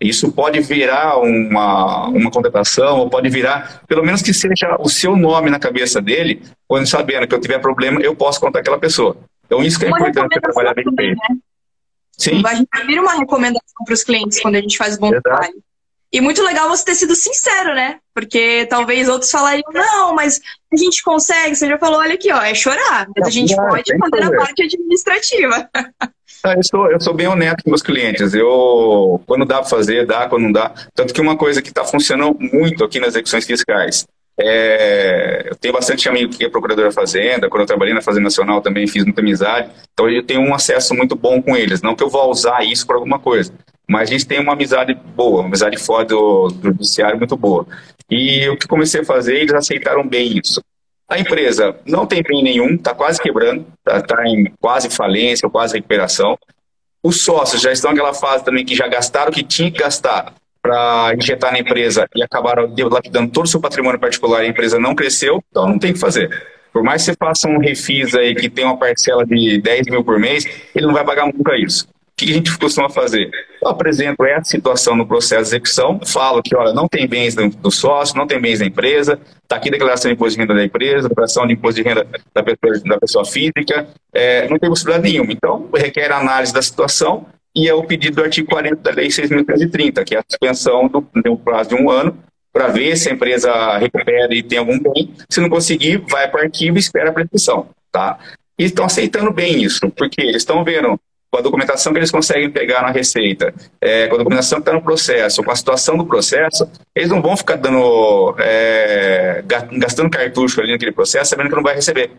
Isso pode virar uma, uma contratação, ou pode virar, pelo menos que seja o seu nome na cabeça dele, quando sabendo que eu tiver problema, eu posso contar aquela pessoa. Então, isso que é uma importante trabalhar bem feito. Né? Sim. A gente vira uma recomendação para os clientes quando a gente faz bom Exato. trabalho. E muito legal você ter sido sincero, né? Porque talvez outros falariam, não, mas a gente consegue. Você já falou, olha aqui, ó, é chorar. Mas a gente pode fazer a parte administrativa. Eu, sou, eu sou bem honesto com meus clientes. Eu, quando dá para fazer, dá, quando não dá. Tanto que uma coisa que está funcionando muito aqui nas execuções fiscais é, eu tenho bastante amigo que é procurador da Fazenda. Quando eu trabalhei na Fazenda Nacional também fiz muita amizade. Então eu tenho um acesso muito bom com eles. Não que eu vá usar isso para alguma coisa, mas a gente tem uma amizade boa, uma amizade fora do, do judiciário muito boa. E o que comecei a fazer, eles aceitaram bem isso. A empresa não tem bem nenhum, está quase quebrando, está tá em quase falência, quase recuperação. Os sócios já estão naquela fase também que já gastaram o que tinha que gastar para injetar na empresa e acabaram dilapidando todo o seu patrimônio particular e a empresa não cresceu, então não tem o que fazer. Por mais que você faça um refis aí que tem uma parcela de 10 mil por mês, ele não vai pagar nunca isso. O que a gente costuma fazer? Eu apresento essa situação no processo de execução, falo que, olha, não tem bens do sócio, não tem bens da empresa, está aqui a declaração de imposto de renda da empresa, declaração de imposto de renda da pessoa, da pessoa física, é, não tem possibilidade nenhuma. Então, requer análise da situação e é o pedido do artigo 40 da Lei 6.330, que é a suspensão do, do prazo de um ano, para ver se a empresa recupera e tem algum bem. Se não conseguir, vai para o arquivo e espera a prescrição. Tá? E estão aceitando bem isso, porque eles estão vendo com a documentação que eles conseguem pegar na receita, é, com a documentação que está no processo, com a situação do processo, eles não vão ficar dando, é, gastando cartucho ali naquele processo, sabendo que não vai receber.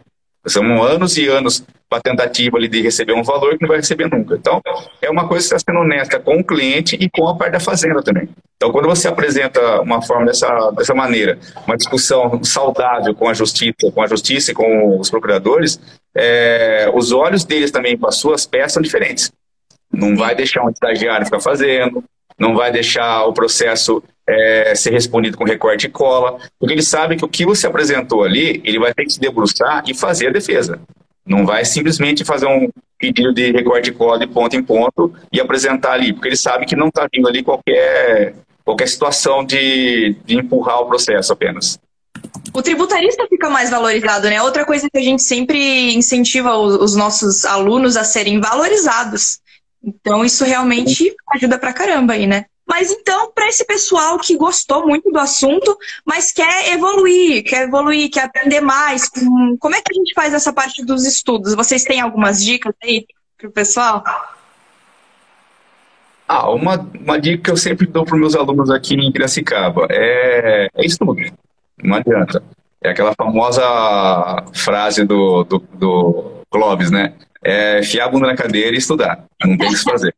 São anos e anos para tentativa ali de receber um valor que não vai receber nunca. Então, é uma coisa que está sendo honesta com o cliente e com a parte da fazenda também. Então, quando você apresenta uma forma dessa, dessa maneira, uma discussão saudável com a justiça, com a justiça e com os procuradores, é, os olhos deles também para as suas peças são diferentes. Não vai deixar um estagiário ficar fazendo, não vai deixar o processo é, ser respondido com recorte e cola, porque ele sabe que o que você apresentou ali, ele vai ter que se debruçar e fazer a defesa. Não vai simplesmente fazer um pedido de recorte e cola de ponto em ponto e apresentar ali, porque ele sabe que não está vindo ali qualquer, qualquer situação de, de empurrar o processo apenas. O tributarista fica mais valorizado, né? Outra coisa que a gente sempre incentiva os nossos alunos a serem valorizados. Então, isso realmente ajuda pra caramba aí, né? Mas então, para esse pessoal que gostou muito do assunto, mas quer evoluir, quer evoluir, quer aprender mais, como é que a gente faz essa parte dos estudos? Vocês têm algumas dicas aí para o pessoal? Ah, uma, uma dica que eu sempre dou para meus alunos aqui em Piracicaba é, é estudo. Não adianta. É aquela famosa frase do, do, do Clóvis, né? É fiar a bunda na cadeira e estudar. Não tem o que fazer.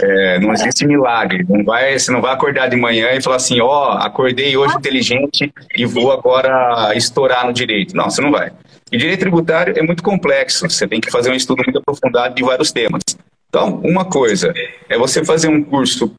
É, não existe milagre. Não vai, você não vai acordar de manhã e falar assim, ó, oh, acordei hoje inteligente e vou agora estourar no direito. Não, você não vai. E direito tributário é muito complexo. Você tem que fazer um estudo muito aprofundado de vários temas. Então, uma coisa é você fazer um curso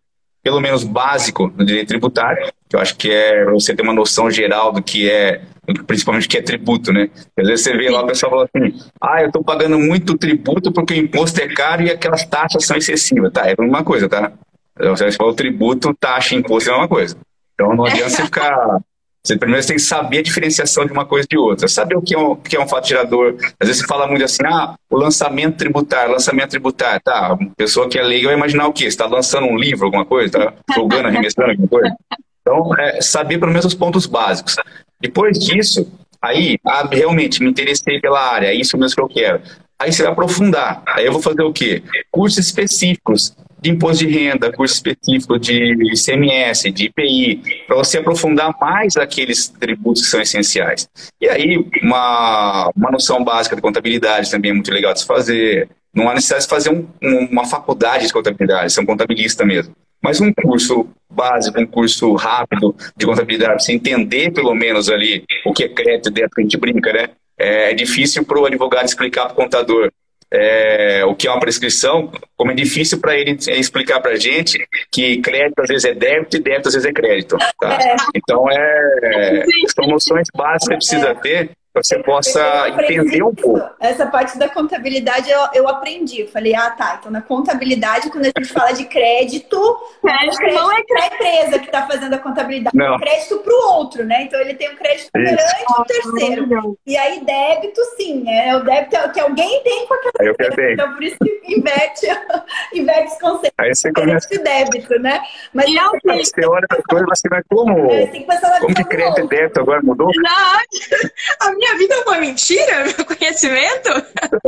pelo menos básico no direito tributário, que eu acho que é você ter uma noção geral do que é, principalmente o que é tributo, né? Às vezes você vê lá o pessoal fala assim, ah, eu estou pagando muito tributo porque o imposto é caro e aquelas taxas são excessivas. Tá, é a mesma coisa, tá? Você fala tributo, taxa, imposto é a mesma coisa. Então não adianta você ficar você primeiro tem que saber a diferenciação de uma coisa de outra. Saber o que é um, que é um fato gerador. Às vezes você fala muito assim, ah, o lançamento tributário, lançamento tributário. Tá, uma pessoa que é leiga vai imaginar o quê? Você está lançando um livro, alguma coisa? Está jogando, arremessando alguma coisa? Então, é, saber pelo menos os pontos básicos. Depois disso, aí, ah, realmente me interessei pela área, é isso mesmo que eu quero. Aí você vai aprofundar. Aí eu vou fazer o quê? Cursos específicos de imposto de renda, curso específico de ICMS, de IPI, para você aprofundar mais aqueles tributos que são essenciais. E aí, uma, uma noção básica de contabilidade também é muito legal de se fazer, Não há necessidade de fazer um, uma faculdade de contabilidade, ser um contabilista mesmo. Mas um curso básico, um curso rápido de contabilidade, você entender pelo menos ali o que é crédito dentro, a gente brinca, né? É difícil para o advogado explicar para o contador é, o que é uma prescrição, como é difícil para ele explicar para a gente que crédito às vezes é débito e débito às vezes é crédito. Tá? É. Então, é, são noções básicas que precisa ter você possa entender um pouco. Essa parte da contabilidade eu, eu aprendi. Eu falei, ah, tá. Então, na contabilidade, quando a gente fala de crédito, crédito, crédito não é para a empresa que está fazendo a contabilidade, não. é crédito para o outro, né? Então, ele tem um crédito perante o terceiro. E aí, débito, sim, né? O débito é o que alguém tem com aquela empresa. Então, por isso que inverte, inverte os conceitos. Aí você começa... e débito, né? Mas e é você olha a coisa, você vai como... É, tem que pensar como que crédito e débito agora mudou? Não, a minha minha vida é uma mentira, meu conhecimento.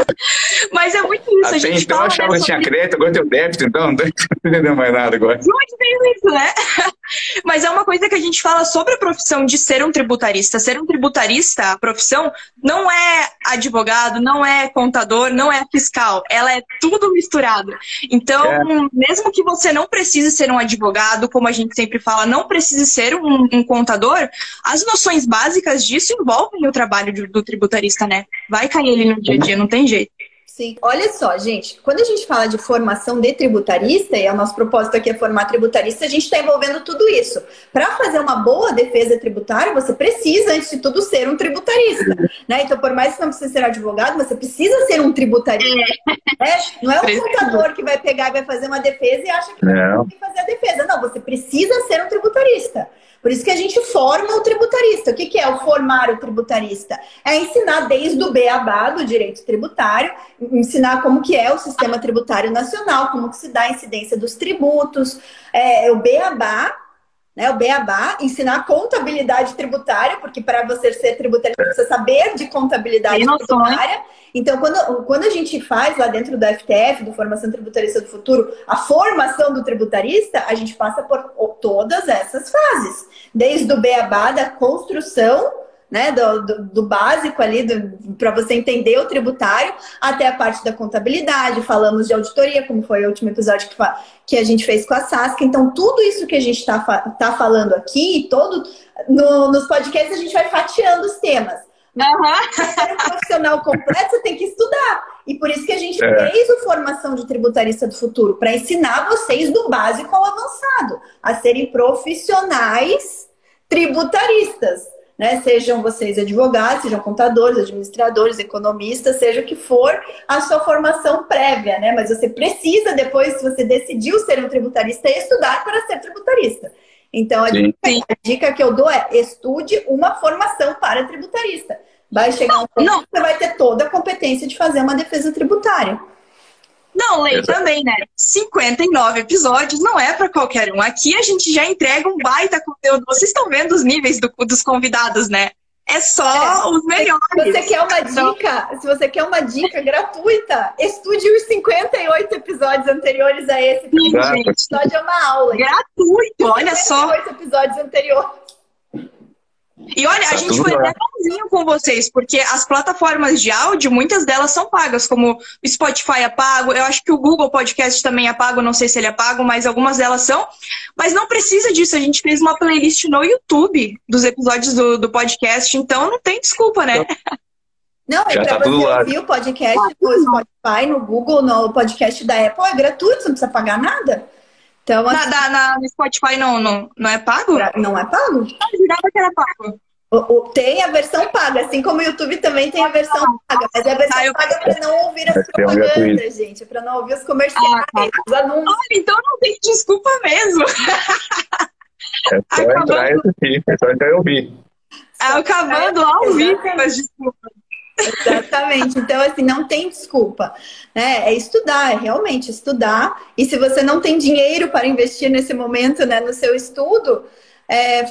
Mas é muito isso. Até a gente então eu achava né, que tinha crédito, agora tem o débito, então não tô entendendo mais nada agora. Muito bem isso, né? Mas é uma coisa que a gente fala sobre a profissão de ser um tributarista. Ser um tributarista, a profissão, não é advogado, não é contador, não é fiscal. Ela é tudo misturado. Então, é. mesmo que você não precise ser um advogado, como a gente sempre fala, não precise ser um, um contador, as noções básicas disso envolvem o trabalho do tributarista, né? Vai cair ele no dia a dia, não tem jeito. Sim. Olha só, gente, quando a gente fala de formação de tributarista, e o nosso propósito aqui é formar tributarista, a gente está envolvendo tudo isso. Para fazer uma boa defesa tributária, você precisa, antes de tudo, ser um tributarista. Né? Então, por mais que não precise ser advogado, você precisa ser um tributarista. Né? Não é um contador que vai pegar e vai fazer uma defesa e acha que vai fazer a defesa. Não, você precisa ser um tributarista. Por isso que a gente forma o tributarista. O que, que é o formar o tributarista? É ensinar desde o beabá do direito tributário, ensinar como que é o sistema tributário nacional, como que se dá a incidência dos tributos, é, o beabá, né, o beabá, ensinar contabilidade tributária, porque para você ser tributarista, você precisa saber de contabilidade tributária. Então, quando, quando a gente faz lá dentro do FTF, do Formação Tributarista do Futuro, a formação do tributarista, a gente passa por todas essas fases. Desde o beabá da construção, né, do, do, do básico ali, para você entender o tributário, até a parte da contabilidade, falamos de auditoria, como foi o último episódio que, que a gente fez com a Sasca. Então, tudo isso que a gente está tá falando aqui, todo no, nos podcasts, a gente vai fatiando os temas. Uhum. Para um profissional completo, você tem que estudar. E por isso que a gente é. fez o Formação de Tributarista do Futuro, para ensinar vocês do básico ao avançado, a serem profissionais tributaristas. Né? Sejam vocês advogados, sejam contadores, administradores, economistas, seja o que for a sua formação prévia, né? Mas você precisa, depois, se você decidiu ser um tributarista, estudar para ser tributarista. Então, a dica, a dica, que eu dou é estude uma formação para tributarista. Vai chegar não, um ponto não. que você vai ter toda a competência de fazer uma defesa tributária. Não, Lei, também, né? 59 episódios não é para qualquer um. Aqui a gente já entrega um baita conteúdo. Vocês estão vendo os níveis do, dos convidados, né? É só é. os melhores. Se você quer uma dica, se você quer uma dica gratuita, estude os 58 episódios anteriores a esse. Sim, gente. episódio é uma aula. Gratuito, olha só. 58 episódios anteriores. E olha, a tá gente foi até bonzinho com vocês, porque as plataformas de áudio, muitas delas são pagas, como o Spotify é pago, eu acho que o Google Podcast também é pago, não sei se ele é pago, mas algumas delas são. Mas não precisa disso, a gente fez uma playlist no YouTube dos episódios do, do podcast, então não tem desculpa, né? Não, é para tá você ouvir o podcast no Spotify, no Google, no podcast da Apple, é gratuito, você não precisa pagar nada. Então, assim, na, na, no Spotify não, não, não é pago? Não é pago? Eu jurava que era pago. O, o, tem a versão paga, assim como o YouTube também tem a versão paga, mas é a versão ah, paga para não ouvir as propagandas, gente, para não ouvir os comerciais, ah, tá. os anúncios. Olha, então não tem desculpa mesmo. É só Acabando. entrar e assistir, é só entrar e ouvir. Acabando ao vivo as desculpas. Exatamente. Então, assim, não tem desculpa. Né? É estudar, é realmente estudar. E se você não tem dinheiro para investir nesse momento né, no seu estudo, é,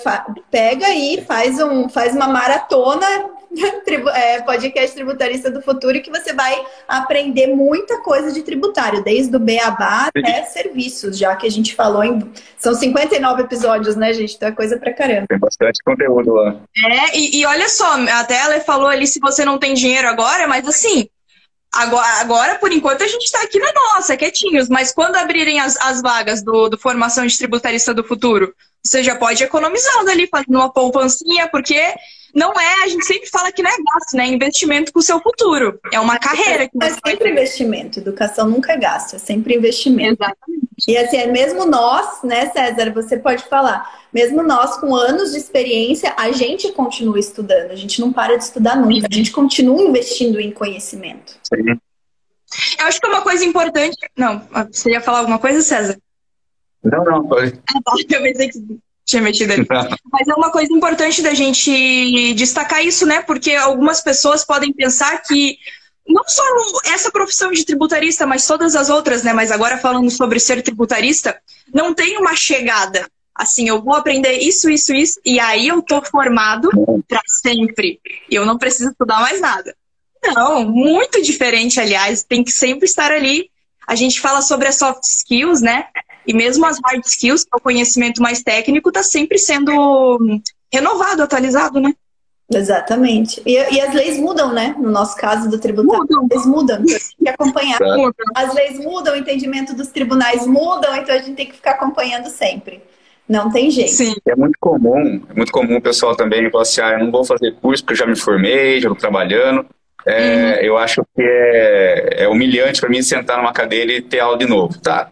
pega aí, faz, um, faz uma maratona podcast tributarista do futuro que você vai aprender muita coisa de tributário, desde o beabá até serviços, já que a gente falou em. São 59 episódios, né, gente? Então é coisa pra caramba. Tem bastante conteúdo lá. É, e, e olha só, até ela falou ali se você não tem dinheiro agora, mas assim, Agora, agora, por enquanto, a gente está aqui na nossa, quietinhos, mas quando abrirem as, as vagas do, do Formação de Tributarista do Futuro, você já pode ir economizando ali, fazendo uma poupancinha, porque não é, a gente sempre fala que não é gasto, né? É investimento com o seu futuro. É uma carreira. Que é sempre investimento. Educação nunca é gasto, é sempre investimento. Exatamente. E assim, é mesmo nós, né, César, você pode falar, mesmo nós com anos de experiência, a gente continua estudando, a gente não para de estudar nunca, a gente continua investindo em conhecimento. Sim. Eu acho que é uma coisa importante. Não, você ia falar alguma coisa, César? Não, não, pode. Ah, tá. Eu pensei que tinha metido ali. Mas é uma coisa importante da gente destacar isso, né? Porque algumas pessoas podem pensar que não só essa profissão de tributarista, mas todas as outras, né? Mas agora falando sobre ser tributarista, não tem uma chegada. Assim, eu vou aprender isso, isso, isso, e aí eu tô formado para sempre. E eu não preciso estudar mais nada. Não, muito diferente, aliás, tem que sempre estar ali. A gente fala sobre as soft skills, né? E mesmo as hard skills, que é o conhecimento mais técnico, está sempre sendo renovado, atualizado, né? Exatamente. E, e, as leis mudam, né? No nosso caso do tributário, mudam. eles mudam. Então a gente tem que acompanhar. As leis mudam, o entendimento dos tribunais mudam, então a gente tem que ficar acompanhando sempre. Não tem jeito. Sim. É muito comum, é muito comum o pessoal também falar assim, ah, eu não vou fazer curso porque eu já me formei, já estou trabalhando. É, uhum. Eu acho que é, é humilhante para mim sentar numa cadeira e ter aula de novo. Tá,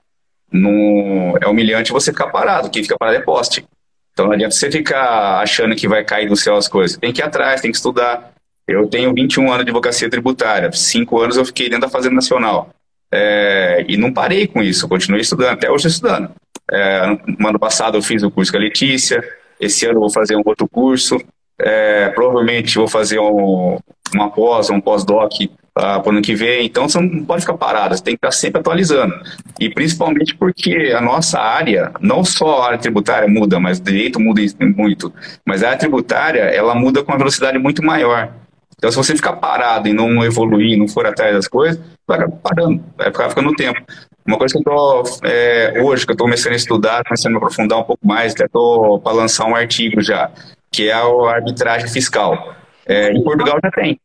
no, é humilhante você ficar parado. Quem fica parado é poste. Então não adianta você ficar achando que vai cair do céu as coisas. Tem que ir atrás, tem que estudar. Eu tenho 21 anos de advocacia tributária. Cinco anos eu fiquei dentro da Fazenda Nacional. É, e não parei com isso, continuei estudando, até hoje estudando. É, no ano passado eu fiz o curso com a Letícia, esse ano eu vou fazer um outro curso. É, provavelmente vou fazer um, uma pós, um pós-doc para o ano que vem. Então você não pode ficar parado, você tem que estar sempre atualizando. E principalmente porque a nossa área, não só a área tributária muda, mas o direito muda muito, mas a área tributária ela muda com uma velocidade muito maior. Então se você ficar parado e não evoluir, não for atrás das coisas, vai ficar parando, vai ficar ficando tempo. Uma coisa que eu estou, é, hoje, que eu estou começando a estudar, começando a me aprofundar um pouco mais, até estou para lançar um artigo já, que é a arbitragem fiscal. É, em Portugal já tem.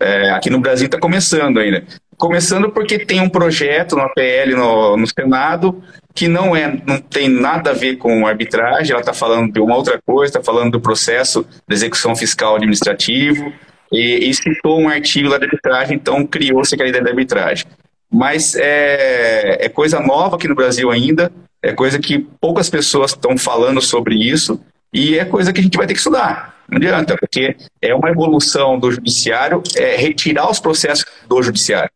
É, aqui no Brasil está começando ainda. Começando porque tem um projeto no APL no, no Senado que não, é, não tem nada a ver com arbitragem, ela está falando de uma outra coisa, está falando do processo de execução fiscal administrativo, e, e citou um artigo lá de arbitragem, então criou-se aquela ideia da arbitragem. Mas é, é coisa nova aqui no Brasil ainda, é coisa que poucas pessoas estão falando sobre isso, e é coisa que a gente vai ter que estudar. Não adianta, porque é uma evolução do judiciário, é retirar os processos do judiciário.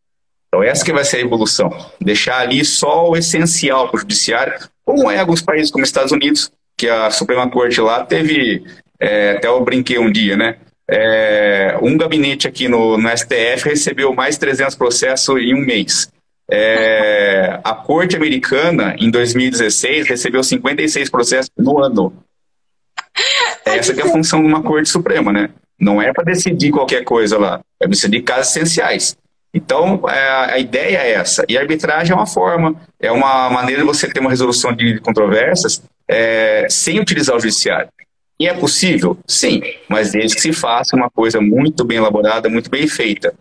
Então, essa que vai ser a evolução. Deixar ali só o essencial para o judiciário, como é em alguns países como Estados Unidos, que a Suprema Corte lá teve, é, até eu brinquei um dia, né? É, um gabinete aqui no, no, STF recebeu mais 300 processos em um mês. É, a Corte Americana, em 2016, recebeu 56 processos no ano. Essa que é a função de uma Corte Suprema, né? Não é para decidir qualquer coisa lá, é decidir casos essenciais. Então, é, a ideia é essa. E a arbitragem é uma forma, é uma maneira de você ter uma resolução de controvérsias é, sem utilizar o judiciário. E é possível? Sim, mas desde que se faça uma coisa muito bem elaborada, muito bem feita.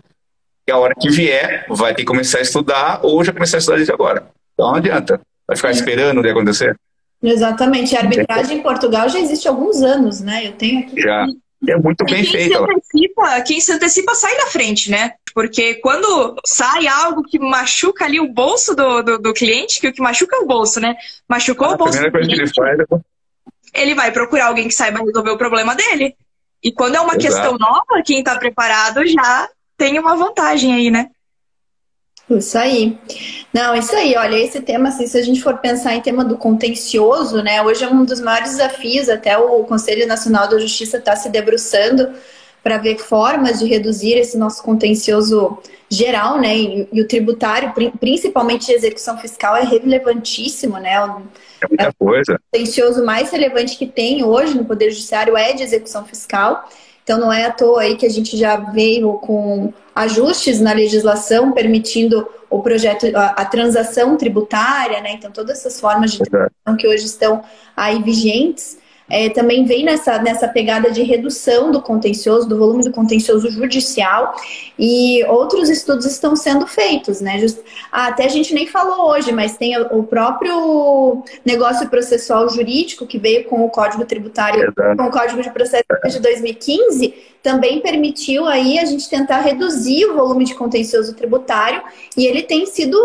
E a hora que vier, vai ter que começar a estudar ou já começar a estudar desde agora. Então não adianta. Vai ficar esperando o que acontecer? Exatamente. A arbitragem em Portugal já existe há alguns anos, né? Eu tenho aqui. Já. É muito bem antecipa, quem se antecipa sai na frente, né? Porque quando sai algo que machuca ali o bolso do, do, do cliente, que o que machuca é o bolso, né? Machucou ah, o bolso. Coisa cliente, que ele faz é... Ele vai procurar alguém que saiba resolver o problema dele. E quando é uma Exato. questão nova, quem está preparado já tem uma vantagem aí, né? Isso aí. Não, isso aí. Olha, esse tema, assim, se a gente for pensar em tema do contencioso, né? Hoje é um dos maiores desafios, até o Conselho Nacional da Justiça está se debruçando para ver formas de reduzir esse nosso contencioso geral, né? E, e, o tributário, principalmente de execução fiscal, é relevantíssimo, né? É muita coisa. O contencioso mais relevante que tem hoje no Poder Judiciário é de execução fiscal. Então não é à toa aí que a gente já veio com ajustes na legislação permitindo o projeto, a, a transação tributária, né? Então todas essas formas de transação que hoje estão aí vigentes. É, também vem nessa, nessa pegada de redução do contencioso, do volume do contencioso judicial, e outros estudos estão sendo feitos, né? Just, ah, até a gente nem falou hoje, mas tem o próprio negócio processual jurídico que veio com o Código Tributário, com o Código de Processo de 2015, também permitiu aí a gente tentar reduzir o volume de contencioso tributário, e ele tem sido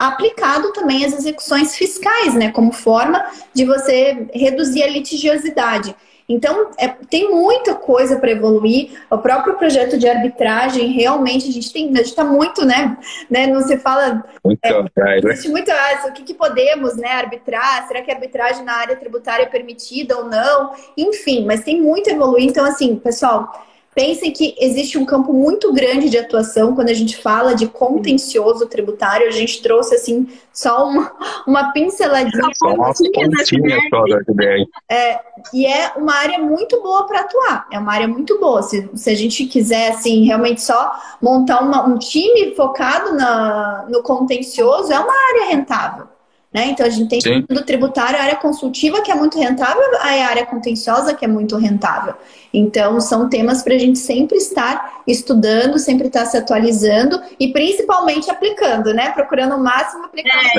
aplicado também às execuções fiscais, né, como forma de você reduzir a litigiosidade. Então, é, tem muita coisa para evoluir. O próprio projeto de arbitragem, realmente, a gente tem, a gente está muito, né, né? Não se fala. Muito é, né? Existe muito ah, o que, que podemos né, arbitrar, será que a arbitragem na área tributária é permitida ou não? Enfim, mas tem muito a evoluir. Então, assim, pessoal, Pensem que existe um campo muito grande de atuação quando a gente fala de contencioso tributário. A gente trouxe assim só uma, uma pinceladinha. Só uma pontinha só da ideia. É, e é uma área muito boa para atuar. É uma área muito boa. Se, se a gente quiser assim realmente só montar uma, um time focado na, no contencioso, é uma área rentável. Né? Então a gente tem Sim. do tributário, a área consultiva que é muito rentável, a área contenciosa que é muito rentável. Então são temas para a gente sempre estar estudando, sempre estar se atualizando e principalmente aplicando, né? Procurando o máximo aplicar. É,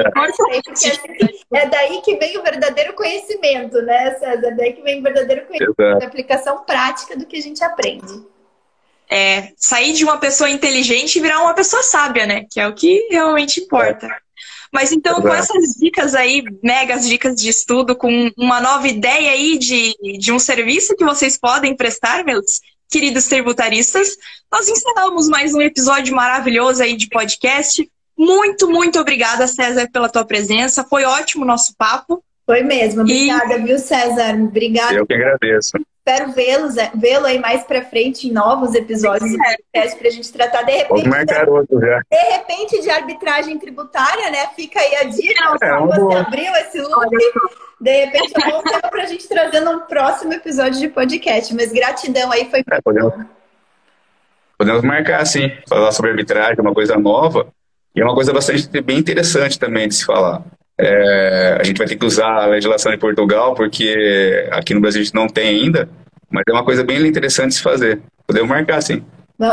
é, é daí que vem o verdadeiro conhecimento, né, César? É daí que vem o verdadeiro conhecimento, a aplicação prática do que a gente aprende. É, sair de uma pessoa inteligente e virar uma pessoa sábia, né? Que é o que realmente importa. É. Mas então, com essas dicas aí, megas dicas de estudo, com uma nova ideia aí de, de um serviço que vocês podem prestar, meus queridos tributaristas, nós encerramos mais um episódio maravilhoso aí de podcast. Muito, muito obrigada, César, pela tua presença. Foi ótimo o nosso papo. Foi mesmo. Obrigada, e... viu, César? Obrigada. Eu que agradeço. Espero vê-los, é, vê-lo aí mais pra frente em novos episódios do podcast pra gente tratar de repente. marcar outro já. De repente, de arbitragem tributária, né? Fica aí a dica. É, você boa. abriu esse loop. De repente, é um bom tempo pra gente trazer num próximo episódio de podcast. Mas gratidão aí, foi é, podemos, podemos marcar, sim. Falar sobre arbitragem, é uma coisa nova. E é uma coisa bastante bem interessante também de se falar. É, a gente vai ter que usar a legislação de Portugal, porque aqui no Brasil a gente não tem ainda, mas é uma coisa bem interessante de se fazer. Podemos marcar, sim.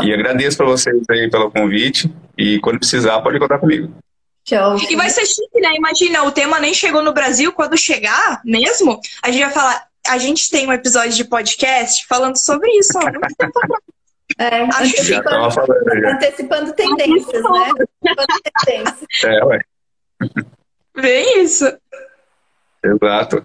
E agradeço para vocês aí pelo convite, e quando precisar, pode contar comigo. Show. E vai ser chique, né? Imagina, o tema nem chegou no Brasil, quando chegar mesmo, a gente vai falar. A gente tem um episódio de podcast falando sobre isso. Ó, é, antecipando, falando, antecipando tendências, né? Antecipando tendências. É, ué. Bem isso. Exato.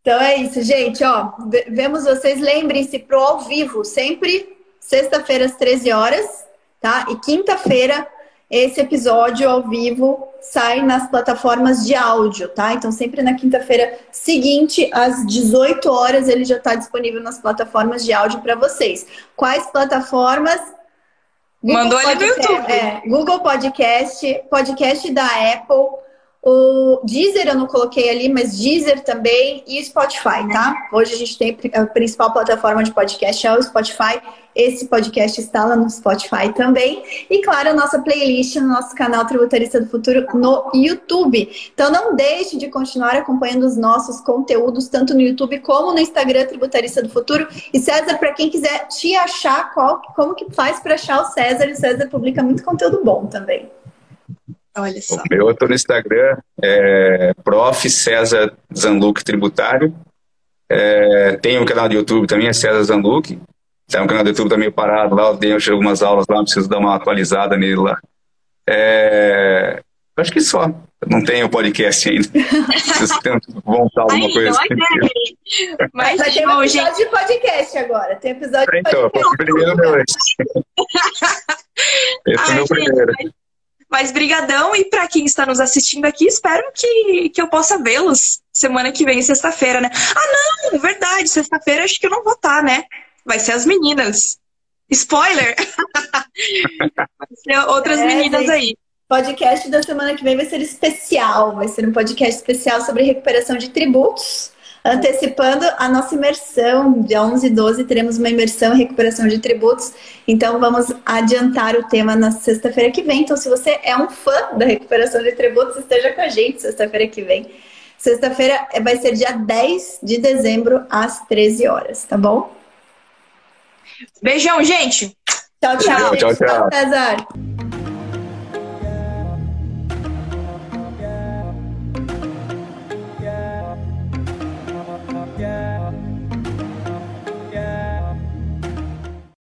Então é isso, gente. Ó, vemos vocês. Lembrem-se pro ao vivo, sempre sexta-feira às 13 horas, tá? E quinta-feira esse episódio ao vivo sai nas plataformas de áudio, tá? Então sempre na quinta-feira seguinte às 18 horas ele já está disponível nas plataformas de áudio para vocês. Quais plataformas? Google Mandou ali no YouTube. É, Google Podcast, podcast da Apple, o Deezer eu não coloquei ali, mas Deezer também e Spotify, tá? Hoje a gente tem a principal plataforma de podcast é o Spotify. Esse podcast está lá no Spotify também. E claro, a nossa playlist no nosso canal Tributarista do Futuro no YouTube. Então não deixe de continuar acompanhando os nossos conteúdos, tanto no YouTube como no Instagram Tributarista do Futuro. E César, para quem quiser te achar, qual, como que faz para achar o César? O César publica muito conteúdo bom também. Olha só. O meu, eu tô no Instagram, é prof. César Zanluc Tributário. É, tem um canal do YouTube também, é César Zanluc. Tem um canal do YouTube também tá parado lá, eu tenho algumas aulas lá, preciso dar uma atualizada nele lá. É, acho que só. Não tenho podcast ainda. Preciso montar alguma Aí, coisa assim. Mas, Mas tem um episódio de podcast agora. Tem episódio de então, podcast. Então, o primeiro meu esse. esse é o meu primeiro. Mas brigadão e para quem está nos assistindo aqui, espero que, que eu possa vê-los semana que vem, sexta-feira, né? Ah, não, verdade, sexta-feira acho que eu não vou estar, tá, né? Vai ser as meninas. Spoiler! vai ser outras é, meninas gente. aí podcast da semana que vem vai ser especial. Vai ser um podcast especial sobre recuperação de tributos. Antecipando a nossa imersão, dia 11 e 12 teremos uma imersão em recuperação de tributos. Então vamos adiantar o tema na sexta-feira que vem. Então, se você é um fã da recuperação de tributos, esteja com a gente sexta-feira que vem. Sexta-feira vai ser dia 10 de dezembro, às 13 horas, tá bom? Beijão, gente! Tchau, tchau. Tchau, tchau, tchau. César.